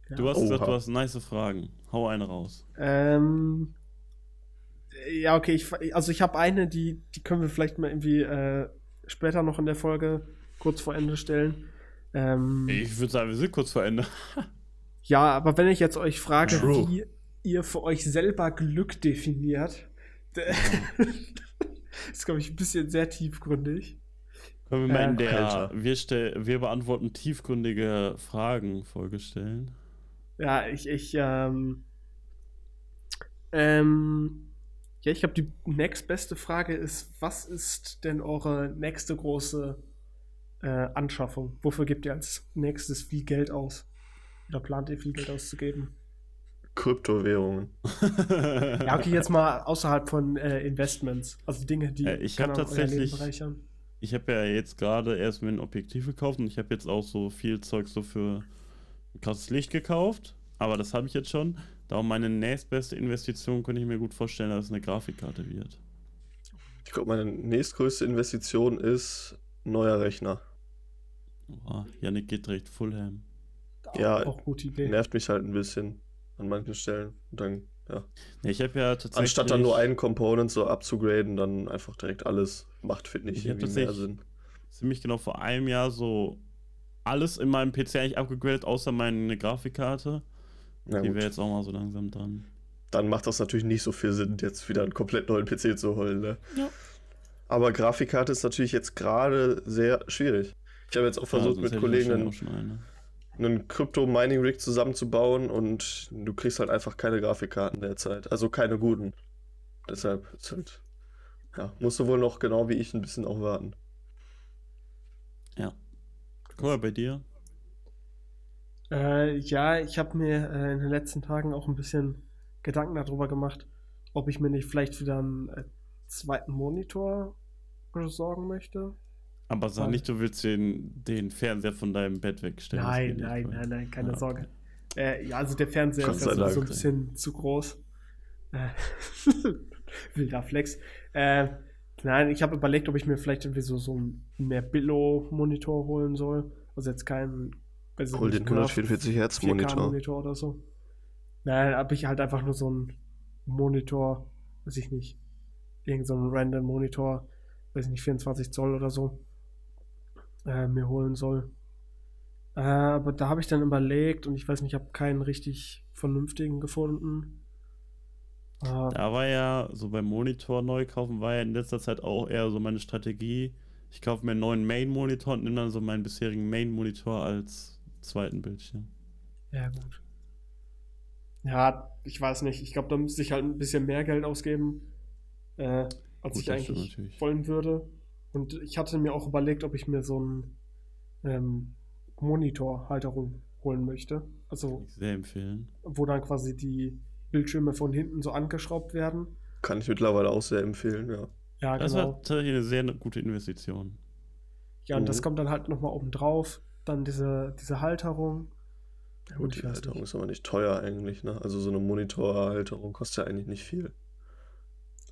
Speaker 3: Ja. Du hast Oha. gesagt, du hast nice Fragen. Hau eine raus.
Speaker 2: Ähm, ja, okay, ich, also ich habe eine, die, die können wir vielleicht mal irgendwie äh, später noch in der Folge kurz vor Ende stellen.
Speaker 3: Ähm, ich würde sagen, wir sind kurz vor Ende.
Speaker 2: ja, aber wenn ich jetzt euch frage, True. wie ihr für euch selber Glück definiert, ist, glaube ich, ein bisschen sehr tiefgründig.
Speaker 3: Können wir mal äh, in der wir, stell, wir beantworten tiefgründige Fragen Folge stellen?
Speaker 2: Ja, ich, ich, ähm, ähm, ja, ich glaube, die nächstbeste Frage ist, was ist denn eure nächste große äh, Anschaffung? Wofür gebt ihr als nächstes viel Geld aus? Oder plant ihr viel Geld auszugeben?
Speaker 1: Kryptowährungen.
Speaker 2: ja, okay, jetzt mal außerhalb von äh, Investments. Also Dinge, die
Speaker 3: äh, ich habe tatsächlich, ich habe ja jetzt gerade erst mir ein Objektiv gekauft und ich habe jetzt auch so viel Zeug so für krasses Licht gekauft. Aber das habe ich jetzt schon. Darum meine nächstbeste Investition könnte ich mir gut vorstellen, dass es eine Grafikkarte wird.
Speaker 1: Ich glaube, meine nächstgrößte Investition ist neuer Rechner.
Speaker 3: Oh, Yannick geht direkt Fulham.
Speaker 1: Ja, auch gute Idee. nervt mich halt ein bisschen an manchen Stellen. Und dann, ja.
Speaker 3: ja ich habe ja tatsächlich.
Speaker 1: Anstatt dann nur einen Component so abzugraden, dann einfach direkt alles. Macht, finde ich, irgendwie mehr Sinn.
Speaker 3: Ziemlich genau vor einem Jahr so alles in meinem PC eigentlich abgegradet, außer meine Grafikkarte. Ja, die wäre jetzt auch mal so langsam dran.
Speaker 1: Dann macht das natürlich nicht so viel Sinn, jetzt wieder einen komplett neuen PC zu holen. Ne? Ja. Aber Grafikkarte ist natürlich jetzt gerade sehr schwierig. Ich habe jetzt auch versucht, ja, mit Kollegen einen, einen Crypto-Mining-Rig zusammenzubauen und du kriegst halt einfach keine Grafikkarten derzeit. Also keine guten. Deshalb ist halt, ja, musst du wohl noch genau wie ich ein bisschen auch warten.
Speaker 3: Ja. Guck mal, bei dir?
Speaker 2: Äh, ja, ich habe mir äh, in den letzten Tagen auch ein bisschen Gedanken darüber gemacht, ob ich mir nicht vielleicht wieder einen äh, zweiten Monitor besorgen möchte.
Speaker 3: Aber sag Weil, nicht, du willst den, den Fernseher von deinem Bett wegstellen.
Speaker 2: Nein, nein, nein, nein, keine ah, Sorge. Äh, ja, also der Fernseher Gott ist also so ein bisschen zu groß. Äh, wilder Flex. Äh, nein, ich habe überlegt, ob ich mir vielleicht irgendwie so, so einen mehr Billo-Monitor holen soll. Also jetzt keinen
Speaker 1: Hol den 144 Hertz Monitor.
Speaker 2: Monitor oder so. Nein, habe ich halt einfach nur so einen Monitor, weiß ich nicht, irgend so einen random Monitor, weiß ich nicht, 24 Zoll oder so, äh, mir holen soll. Äh, aber da habe ich dann überlegt und ich weiß nicht, ich habe keinen richtig vernünftigen gefunden.
Speaker 3: Äh, da war ja so beim Monitor neu kaufen, war ja in letzter Zeit auch eher so meine Strategie. Ich kaufe mir einen neuen Main-Monitor und nehme dann so meinen bisherigen Main-Monitor als zweiten Bildschirm.
Speaker 2: Ja, gut. Ja, ich weiß nicht. Ich glaube, da müsste ich halt ein bisschen mehr Geld ausgeben, äh, als gut, ich eigentlich wollen würde. Und ich hatte mir auch überlegt, ob ich mir so einen ähm, Monitorhalterung holen möchte. Also
Speaker 3: sehr empfehlen.
Speaker 2: Wo dann quasi die Bildschirme von hinten so angeschraubt werden.
Speaker 1: Kann ich mittlerweile auch sehr empfehlen, ja.
Speaker 3: Ja, das genau. war tatsächlich eine sehr gute Investition.
Speaker 2: Ja, und mhm. das kommt dann halt nochmal oben drauf dann diese, diese Halterung.
Speaker 1: Ja, gut, die Halterung ist aber nicht teuer eigentlich, ne? Also so eine Monitorhalterung kostet ja eigentlich nicht viel.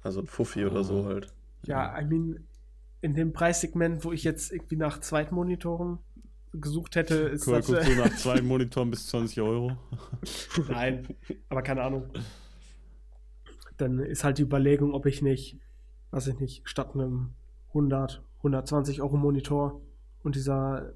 Speaker 1: Also ein Fuffi ah. oder so ah. halt.
Speaker 2: Ja, I mean, in dem Preissegment, wo ich jetzt irgendwie nach Zweitmonitoren gesucht hätte, ist
Speaker 3: cool, das... Guckst du äh, nach zwei Monitoren bis 20 Euro?
Speaker 2: Nein, aber keine Ahnung. Dann ist halt die Überlegung, ob ich nicht, weiß ich nicht, statt einem 100, 120 Euro Monitor und dieser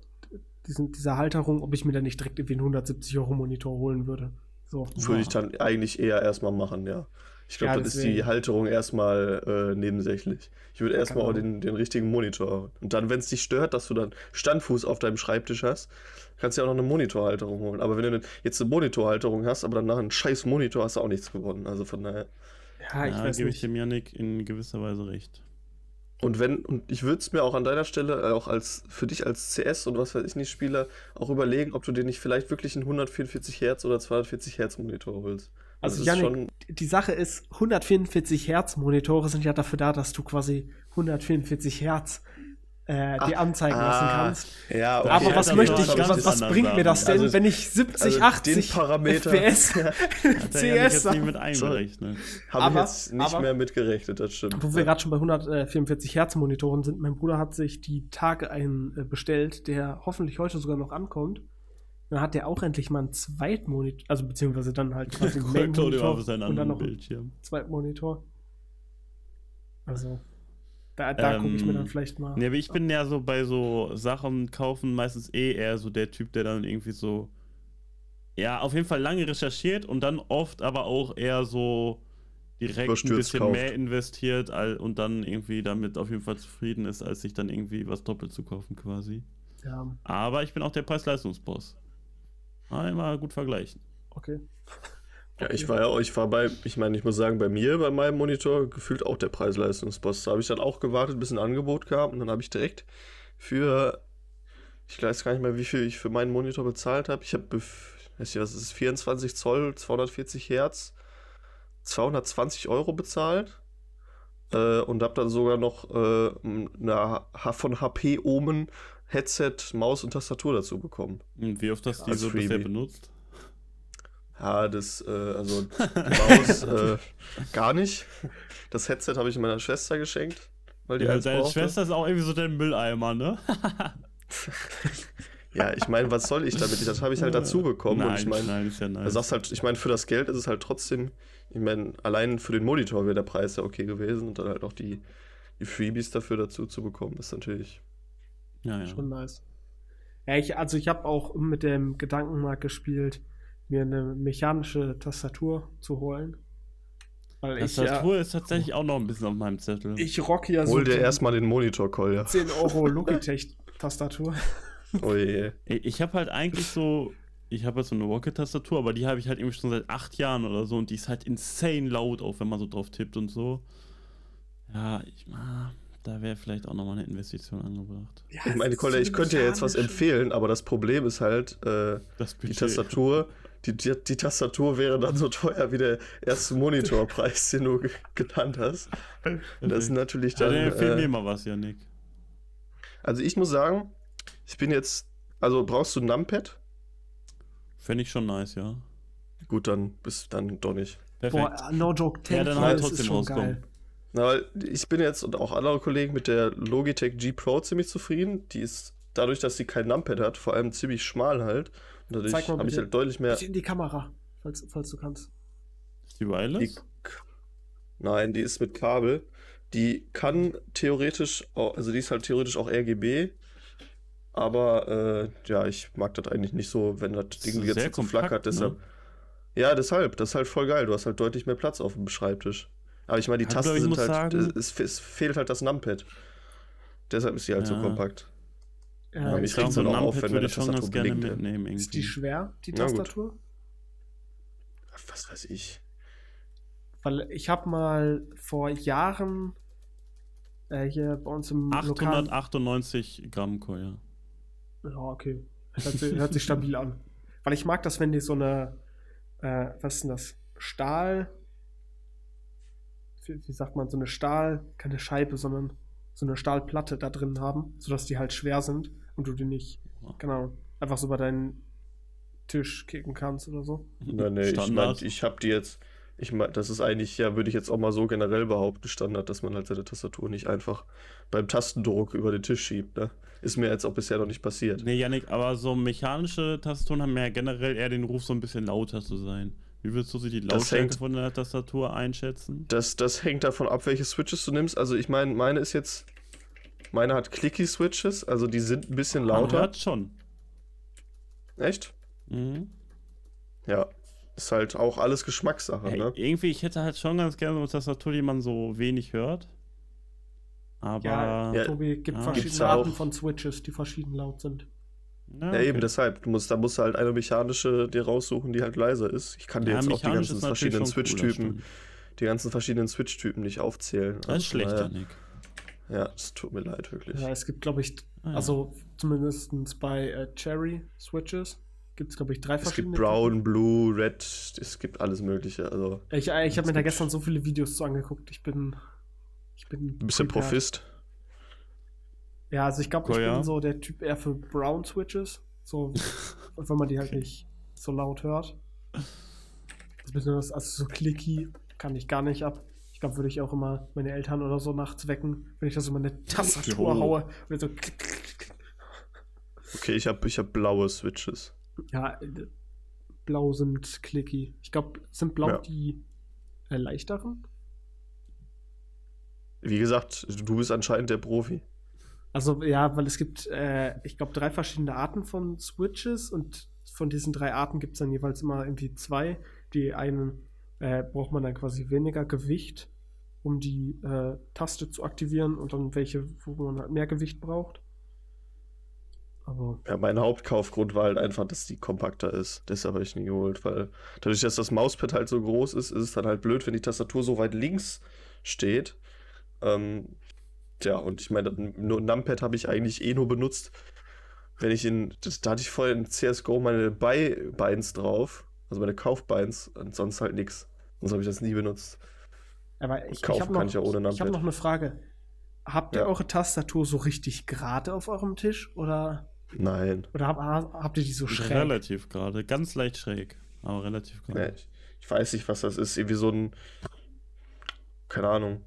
Speaker 2: diesen, dieser Halterung, ob ich mir dann nicht direkt irgendwie einen 170 Euro Monitor holen würde. So.
Speaker 1: Würde ich dann eigentlich eher erstmal machen, ja. Ich glaube, ja, dann ist die Halterung erstmal äh, nebensächlich. Ich würde erstmal auch den, den richtigen Monitor. Und dann, wenn es dich stört, dass du dann Standfuß auf deinem Schreibtisch hast, kannst du ja auch noch eine Monitorhalterung holen. Aber wenn du jetzt eine Monitorhalterung hast, aber danach einen scheiß Monitor, hast du auch nichts gewonnen. Also von daher.
Speaker 3: Ja, ich ja, weiß gebe ich dem Janik in gewisser Weise recht.
Speaker 1: Und wenn, und ich würde es mir auch an deiner Stelle, äh, auch als für dich als CS und was weiß ich nicht Spieler, auch überlegen, ob du dir nicht vielleicht wirklich einen 144 Hertz oder 240 Hertz Monitor holst.
Speaker 2: Also, also Janik, die Sache ist, 144 Hertz Monitore sind ja dafür da, dass du quasi 144 Hertz äh, dir anzeigen ah, lassen kannst.
Speaker 1: Ja,
Speaker 2: okay. Aber was möchte ich, was, was bringt mir das denn, also, wenn ich 70, also 80
Speaker 1: Parameter,
Speaker 2: FPS CS
Speaker 3: ja nicht mit einberechnet.
Speaker 1: Habe ich jetzt nicht aber, mehr mitgerechnet, das stimmt.
Speaker 2: Wo wir gerade schon bei 144 Hertz Monitoren sind, mein Bruder hat sich die Tage einen äh, bestellt, der hoffentlich heute sogar noch ankommt. Dann hat der auch endlich mal einen Zweitmonitor, also beziehungsweise dann halt quasi einen Main-Monitor und dann noch einen Zweitmonitor. Also da, da ähm, gucke ich mir dann ähm, vielleicht mal.
Speaker 3: Ja, aber ich bin ja so bei so Sachen kaufen meistens eh eher so der Typ, der dann irgendwie so. Ja, auf jeden Fall lange recherchiert und dann oft aber auch eher so direkt ein bisschen kauft. mehr investiert und dann irgendwie damit auf jeden Fall zufrieden ist, als sich dann irgendwie was doppelt zu kaufen quasi. Ja. Aber ich bin auch der Preis-Leistungsboss. Mal gut vergleichen.
Speaker 2: Okay.
Speaker 1: Ja, ich war ja, ich war bei, ich meine, ich muss sagen, bei mir, bei meinem Monitor, gefühlt auch der Preis-Leistungsboss. Da habe ich dann auch gewartet, bis ein Angebot kam und dann habe ich direkt für, ich weiß gar nicht mehr, wie viel ich für meinen Monitor bezahlt habe. Ich habe, weiß nicht, was ist 24 Zoll, 240 Hertz, 220 Euro bezahlt äh, und habe dann sogar noch äh, eine von HP Omen Headset, Maus und Tastatur dazu bekommen.
Speaker 3: Und wie oft hast du diese bisher benutzt?
Speaker 1: Ja, das, äh, also die Maus äh, gar nicht. Das Headset habe ich meiner Schwester geschenkt.
Speaker 3: Weil die ja, deine brauchte. Schwester ist auch irgendwie so der Mülleimer, ne?
Speaker 1: ja, ich meine, was soll ich damit? Das habe ich halt dazu bekommen.
Speaker 3: Nein,
Speaker 1: und ich meine,
Speaker 3: nein, ist ja nice.
Speaker 1: sagst halt, ich meine, für das Geld ist es halt trotzdem, ich meine, allein für den Monitor wäre der Preis ja okay gewesen und dann halt auch die, die Freebies dafür dazu zu bekommen, ist natürlich
Speaker 2: ja, ja. schon nice. Ja, ich, also ich habe auch mit dem Gedankenmarkt gespielt, mir eine mechanische Tastatur zu holen.
Speaker 3: Weil Tastatur ja, ist tatsächlich auch noch ein bisschen auf meinem Zettel.
Speaker 2: Ich rock ja
Speaker 1: so. Hol dir erstmal den Monitor, Kolja.
Speaker 2: 10 Euro Logitech-Tastatur.
Speaker 1: Oh je.
Speaker 3: Ich habe halt eigentlich so. Ich habe jetzt so eine Rocket-Tastatur, aber die habe ich halt irgendwie schon seit acht Jahren oder so und die ist halt insane laut, auch wenn man so drauf tippt und so. Ja, ich. Ah, da wäre vielleicht auch nochmal eine Investition angebracht.
Speaker 1: Ja, ich meine, Kolja, ich könnte ja jetzt was empfehlen, aber das Problem ist halt, äh, die Tastatur die, die, die, Tastatur wäre dann so teuer wie der erste Monitorpreis, den du genannt hast. Das ist natürlich dann. Ja,
Speaker 3: äh, mir mal was, Janik.
Speaker 1: Also ich muss sagen, ich bin jetzt. Also brauchst du ein Numpad?
Speaker 3: Fände ich schon nice, ja.
Speaker 1: Gut, dann bist dann doch nicht.
Speaker 2: Perfekt. Boah, no joke, 10
Speaker 3: ja, dann halt trotzdem rauskommen.
Speaker 1: Na, weil ich bin jetzt und auch andere Kollegen mit der Logitech G Pro ziemlich zufrieden. Die ist dadurch, dass sie kein Numpad hat, vor allem ziemlich schmal halt. Dadurch habe ich halt deutlich mehr.
Speaker 2: in die Kamera, falls, falls du kannst.
Speaker 3: Ist die wireless? Die,
Speaker 1: nein, die ist mit Kabel. Die kann theoretisch, auch, also die ist halt theoretisch auch RGB. Aber äh, ja, ich mag das eigentlich nicht so, wenn das Ding jetzt so flackert. Deshalb, ne? Ja, deshalb, das ist halt voll geil. Du hast halt deutlich mehr Platz auf dem Schreibtisch. Aber ich meine, die Tasten sind halt. Sagen, es, es, fehlt halt das Numpad. Deshalb ist sie halt ja. so kompakt.
Speaker 3: Ja, mich regt so auf, wenn würde ich schon ganz gerne mitnehmen. Irgendwie.
Speaker 2: Ist die schwer, die Tastatur?
Speaker 1: Was weiß ich.
Speaker 2: Weil ich habe mal vor Jahren äh, hier bei uns im
Speaker 3: 898 Lokal Gramm Koya.
Speaker 2: Ja, okay. Hört sich, hört sich stabil an. Weil ich mag das, wenn die so eine, äh, was ist denn das? Stahl, wie, wie sagt man, so eine Stahl, keine Scheibe, sondern so eine Stahlplatte da drin haben, sodass die halt schwer sind und du die nicht, genau, einfach so bei deinen Tisch kicken kannst oder so.
Speaker 1: Nein, nee, ich meine, ich habe die jetzt, ich meine, das ist eigentlich, ja, würde ich jetzt auch mal so generell behaupten, Standard, dass man halt seine Tastatur nicht einfach beim Tastendruck über den Tisch schiebt, ne? Ist mir jetzt auch bisher noch nicht passiert.
Speaker 3: Nee, Janik, aber so mechanische Tastaturen haben ja generell eher den Ruf, so ein bisschen lauter zu sein. Wie würdest du sie die Lautstärke hängt, von der Tastatur einschätzen?
Speaker 1: Das, das hängt davon ab, welche Switches du nimmst. Also ich meine, meine ist jetzt meine hat Clicky-Switches, also die sind ein bisschen lauter. Man hört
Speaker 3: schon.
Speaker 1: Echt?
Speaker 3: Mhm.
Speaker 1: Ja. Ist halt auch alles Geschmackssache, ja, ne?
Speaker 3: Irgendwie, ich hätte halt schon ganz gerne so eine Tastatur, die man so wenig hört. Aber. Ja,
Speaker 2: ja Tobi, gibt ja. verschiedene Arten von Switches, die verschieden laut sind.
Speaker 1: Ja, okay. ja, eben deshalb. Du musst, da musst du halt eine mechanische dir raussuchen, die halt leiser ist. Ich kann dir jetzt auch die ganzen verschiedenen Switch-Typen, die ganzen verschiedenen Switch-Typen nicht aufzählen.
Speaker 3: Das ist also, schlecht, naja.
Speaker 1: Ja, es tut mir leid, wirklich.
Speaker 2: Ja, es gibt, glaube ich, ah, ja. also zumindest bei äh, Cherry Switches gibt es, glaube ich, drei
Speaker 1: es
Speaker 2: verschiedene.
Speaker 1: Es gibt Brown, Blue, Red, es gibt alles Mögliche. Also,
Speaker 2: ich äh, ich habe mir da gestern so viele Videos zu angeguckt. Ich bin. Ich bin.
Speaker 1: Ein bisschen Profist.
Speaker 2: Ja, also ich glaube, ich bin so der Typ eher für Brown Switches. So, wenn man die halt nicht so laut hört. Das besonders, also so clicky kann ich gar nicht ab. Ich glaube, würde ich auch immer meine Eltern oder so nachts wecken, wenn ich das so meine Tastatur haue. Und so
Speaker 1: okay, ich habe ich hab blaue Switches.
Speaker 2: Ja, blau sind clicky. Ich glaube, sind blau ja. die äh, leichteren?
Speaker 1: Wie gesagt, du bist anscheinend der Profi.
Speaker 2: Also ja, weil es gibt, äh, ich glaube, drei verschiedene Arten von Switches und von diesen drei Arten gibt es dann jeweils immer irgendwie zwei. Die einen äh, braucht man dann quasi weniger Gewicht, um die äh, Taste zu aktivieren und dann welche, wo man halt mehr Gewicht braucht.
Speaker 1: Aber ja, mein Hauptkaufgrund war halt einfach, dass die kompakter ist. Deshalb habe ich nie geholt, weil dadurch, dass das Mauspad halt so groß ist, ist es dann halt blöd, wenn die Tastatur so weit links steht. Ähm, ja, und ich meine, nur Numpad habe ich eigentlich eh nur benutzt, wenn ich in, da hatte ich vorher in CSGO meine Buy-Beins drauf, also meine Kaufbeins und sonst halt nichts. Sonst habe ich das nie benutzt.
Speaker 2: Aber ich, Kaufen ich kann noch, ich ja ohne Numpad. Ich habe noch eine Frage. Habt ihr ja. eure Tastatur so richtig gerade auf eurem Tisch oder?
Speaker 1: Nein.
Speaker 2: Oder hab, habt ihr die so schräg?
Speaker 3: Relativ gerade, ganz leicht schräg, aber relativ gerade.
Speaker 1: Ja, ich, ich, weiß nicht, was das ist. Irgendwie so ein, keine Ahnung,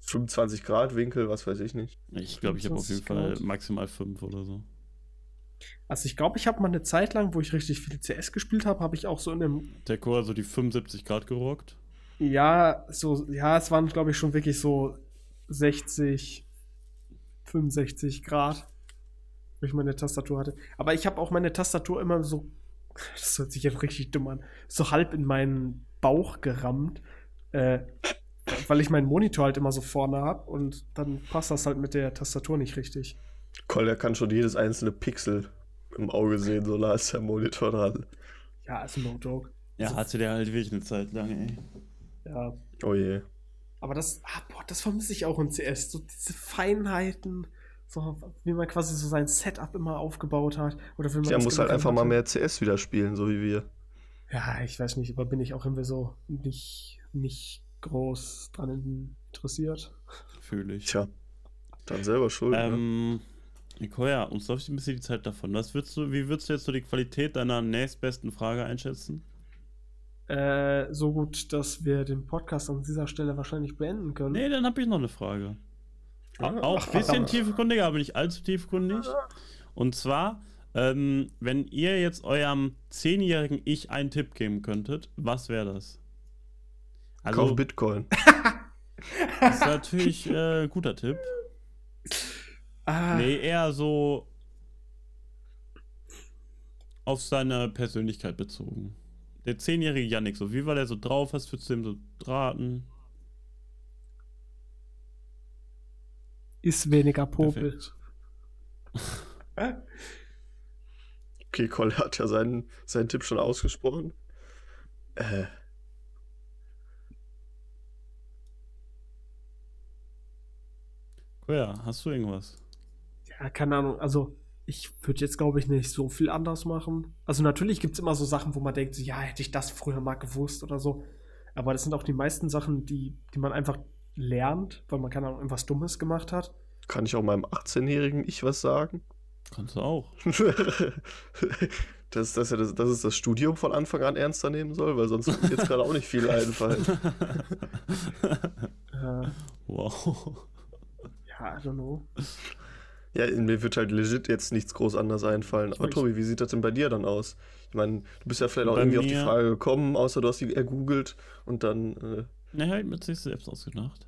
Speaker 1: 25 Grad Winkel, was weiß ich nicht.
Speaker 3: Ich glaube, ich habe auf jeden Fall maximal 5 oder so.
Speaker 2: Also ich glaube, ich habe mal eine Zeit lang, wo ich richtig viel CS gespielt habe, habe ich auch so in einem...
Speaker 3: Der Core so die 75 Grad gerockt?
Speaker 2: Ja, so, ja, es waren, glaube ich, schon wirklich so 60, 65 Grad, wo ich meine Tastatur hatte. Aber ich habe auch meine Tastatur immer so, das hört sich jetzt richtig dumm an, so halb in meinen Bauch gerammt. Äh, weil ich meinen Monitor halt immer so vorne habe und dann passt das halt mit der Tastatur nicht richtig.
Speaker 1: Kolja kann schon jedes einzelne Pixel im Auge sehen, so nah ist der Monitor dran.
Speaker 2: Ja, ist no joke.
Speaker 3: Ja,
Speaker 2: also,
Speaker 3: hatte der halt wirklich eine Zeit lang, ey.
Speaker 2: Ja.
Speaker 1: Oh je.
Speaker 2: Aber das, ah, boah, das vermisse ich auch in CS. So diese Feinheiten, so wie man quasi so sein Setup immer aufgebaut hat. Oder
Speaker 1: will man ja, muss halt einfach mal mehr CS wieder spielen, so wie wir.
Speaker 2: Ja, ich weiß nicht, aber bin ich auch irgendwie so nicht, nicht groß dran interessiert.
Speaker 3: Fühle ich.
Speaker 1: Tja, dann selber schuld. Ne?
Speaker 3: Ähm, ne? Nikoya, uns läuft ein bisschen die Zeit davon. Was würdest du, wie würdest du jetzt so die Qualität deiner nächstbesten Frage einschätzen?
Speaker 2: Äh, so gut, dass wir den Podcast an dieser Stelle wahrscheinlich beenden können.
Speaker 3: Nee, dann habe ich noch eine Frage. Ja. Auch ein bisschen tiefgründiger, aber nicht allzu tiefgründig. Und zwar, ähm, wenn ihr jetzt eurem zehnjährigen Ich einen Tipp geben könntet, was wäre das?
Speaker 1: Also, Kauf Bitcoin.
Speaker 3: das ist natürlich ein äh, guter Tipp. Ah. Nee, eher so auf seine Persönlichkeit bezogen. Der zehnjährige Yannick, so wie war der so drauf? Was würdest du ihm so raten?
Speaker 2: Ist weniger Popel.
Speaker 1: okay, Cole hat ja seinen, seinen Tipp schon ausgesprochen. Äh,
Speaker 3: ja, hast du irgendwas?
Speaker 2: Ja, keine Ahnung. Also, ich würde jetzt, glaube ich, nicht so viel anders machen. Also, natürlich gibt es immer so Sachen, wo man denkt, so, ja, hätte ich das früher mal gewusst oder so. Aber das sind auch die meisten Sachen, die, die man einfach lernt, weil man keine Ahnung, irgendwas Dummes gemacht hat.
Speaker 1: Kann ich auch meinem 18-Jährigen ich was sagen?
Speaker 3: Kannst du auch.
Speaker 1: dass, dass, er das, dass es das Studium von Anfang an ernster nehmen soll, weil sonst wird jetzt gerade auch nicht viel einfallen.
Speaker 3: ja. Wow.
Speaker 2: I don't know.
Speaker 1: Ja, mir wird halt legit jetzt nichts groß anders einfallen. Aber Tobi, wie sieht das denn bei dir dann aus? Ich meine, du bist ja vielleicht auch bei irgendwie auf die Frage gekommen, außer du hast sie ergoogelt und dann. Äh
Speaker 3: naja, ich habe sich selbst ausgedacht.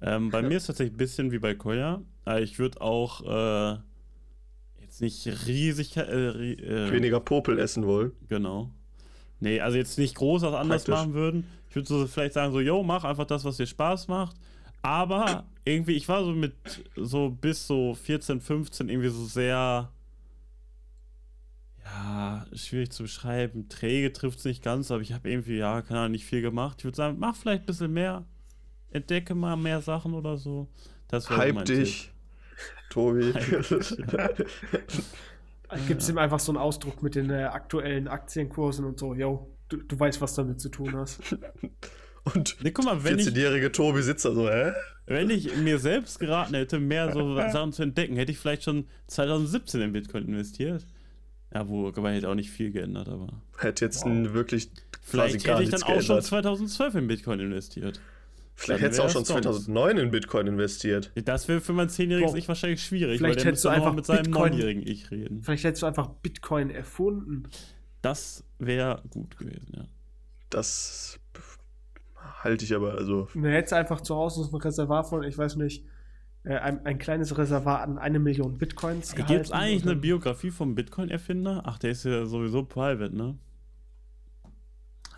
Speaker 3: Ähm, bei ja. mir ist es tatsächlich ein bisschen wie bei Koya. Äh, ich würde auch äh, jetzt nicht riesig. Äh,
Speaker 1: äh, Weniger Popel essen wollen.
Speaker 3: Genau. Nee, also jetzt nicht groß was anders Praktisch. machen würden. Ich würde so vielleicht sagen, so, yo, mach einfach das, was dir Spaß macht. Aber irgendwie, ich war so mit so bis so 14, 15 irgendwie so sehr. Ja, schwierig zu beschreiben. Träge trifft es nicht ganz, aber ich habe irgendwie, ja, keine Ahnung, nicht viel gemacht. Ich würde sagen, mach vielleicht ein bisschen mehr. Entdecke mal mehr Sachen oder so.
Speaker 1: Das Hype mein dich, Tipp. Tobi.
Speaker 2: Gibt es ihm einfach so einen Ausdruck mit den äh, aktuellen Aktienkursen und so, yo, du, du weißt, was damit zu tun hast.
Speaker 1: Und nee, guck mal, wenn 14-jährige Tobi sitzt da so, hä?
Speaker 3: Wenn ich mir selbst geraten hätte, mehr so Sachen zu entdecken, hätte ich vielleicht schon 2017 in Bitcoin investiert. Ja, wo aber hätte auch nicht viel geändert, aber.
Speaker 1: Hätte jetzt wow. wirklich
Speaker 3: Vielleicht hätte ich dann auch geändert. schon 2012 in Bitcoin investiert.
Speaker 1: Vielleicht hättest du auch schon 2009 in Bitcoin investiert.
Speaker 3: Das wäre für mein zehnjähriges Ich wahrscheinlich schwierig, vielleicht weil der hättest du einfach mit seinem neunjährigen Ich reden.
Speaker 2: Vielleicht hättest du einfach Bitcoin erfunden.
Speaker 3: Das wäre gut gewesen, ja.
Speaker 1: Das halte ich aber, also.
Speaker 2: Du hättest einfach zu Hause ein Reservat von, ich weiß nicht, äh, ein, ein kleines Reservat an eine Million Bitcoins.
Speaker 3: Gibt es eigentlich eine Biografie vom Bitcoin-Erfinder? Ach, der ist ja sowieso private, ne?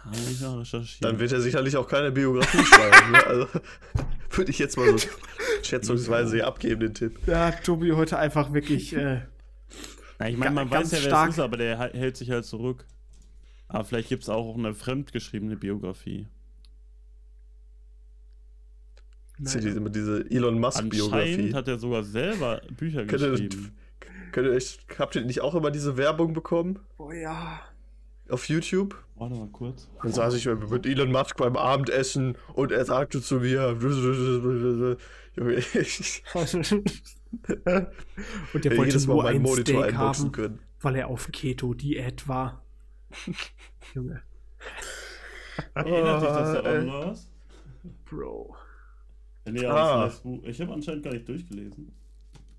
Speaker 1: Habe ich ja recherchiert. Dann wird er sicherlich auch keine Biografie schreiben. ne? Also würde ich jetzt mal so schätzungsweise abgeben, den Tipp.
Speaker 2: Ja, Tobi heute einfach wirklich. Äh,
Speaker 3: Na, ich meine, man weiß ja, wer stark. es ist, aber der hält sich halt zurück. Aber vielleicht gibt es auch eine fremdgeschriebene Biografie.
Speaker 1: Naja. Diese, diese Elon Musk-Biografie.
Speaker 3: Hat er sogar selber Bücher geschrieben.
Speaker 1: Könnt ihr, habt ihr nicht auch immer diese Werbung bekommen?
Speaker 2: Oh ja.
Speaker 1: Auf YouTube?
Speaker 3: Warte mal kurz.
Speaker 1: Dann saß ich mit Elon Musk beim Abendessen und er sagte zu mir.
Speaker 2: und der wollte nur ein Monitor Steak haben, können. weil er auf Keto-Diät war. Junge.
Speaker 3: Erinnert dich das daran, oder was?
Speaker 2: Bro.
Speaker 3: Nee, ah. das Buch. Ich habe anscheinend gar nicht durchgelesen.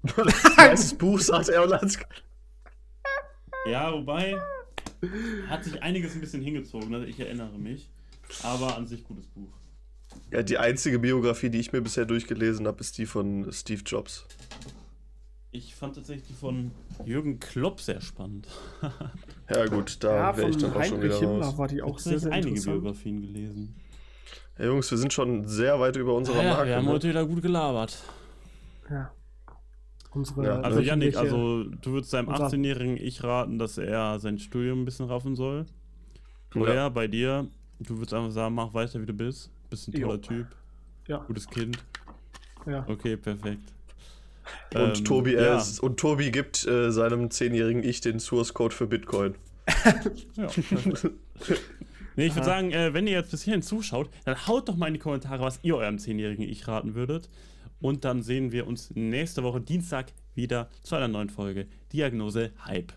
Speaker 1: das Buch sagt er hat
Speaker 3: Ja, wobei hat sich einiges ein bisschen hingezogen, also ich erinnere mich. Aber an sich gutes Buch.
Speaker 1: Ja, die einzige Biografie, die ich mir bisher durchgelesen habe, ist die von Steve Jobs.
Speaker 3: Ich fand tatsächlich die von Jürgen Klopp sehr spannend.
Speaker 1: ja, gut, da ja, wäre ich dann auch schon wieder Himmler raus.
Speaker 2: war die auch sehr, sehr
Speaker 3: einige Biografien gelesen.
Speaker 1: Ja, Jungs, wir sind schon sehr weit über unserer ja, Marke.
Speaker 3: Wir haben ne? heute wieder gut gelabert.
Speaker 2: Ja.
Speaker 3: Unsere ja, also Janik, also du würdest deinem 18-jährigen Ich raten, dass er sein Studium ein bisschen raffen soll. Oder ja. bei dir, du würdest einfach sagen, mach weiter wie du bist. Bist ein toller jo. Typ.
Speaker 2: Ja.
Speaker 3: Gutes Kind.
Speaker 2: Ja.
Speaker 3: Okay, perfekt.
Speaker 1: Und, ähm, Tobi, ja. äh, und Tobi gibt äh, seinem 10-jährigen Ich den Source Code für Bitcoin.
Speaker 3: ja, Nee, ich würde sagen, äh, wenn ihr jetzt bis hierhin zuschaut, dann haut doch mal in die Kommentare, was ihr eurem 10-jährigen Ich raten würdet. Und dann sehen wir uns nächste Woche Dienstag wieder zu einer neuen Folge Diagnose Hype.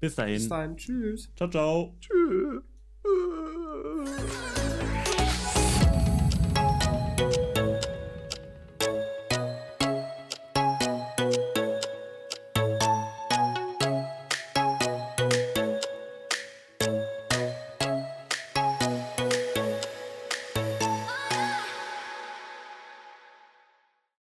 Speaker 3: Bis dahin.
Speaker 2: Bis dahin. Tschüss.
Speaker 3: Ciao, ciao.
Speaker 1: Tschüss.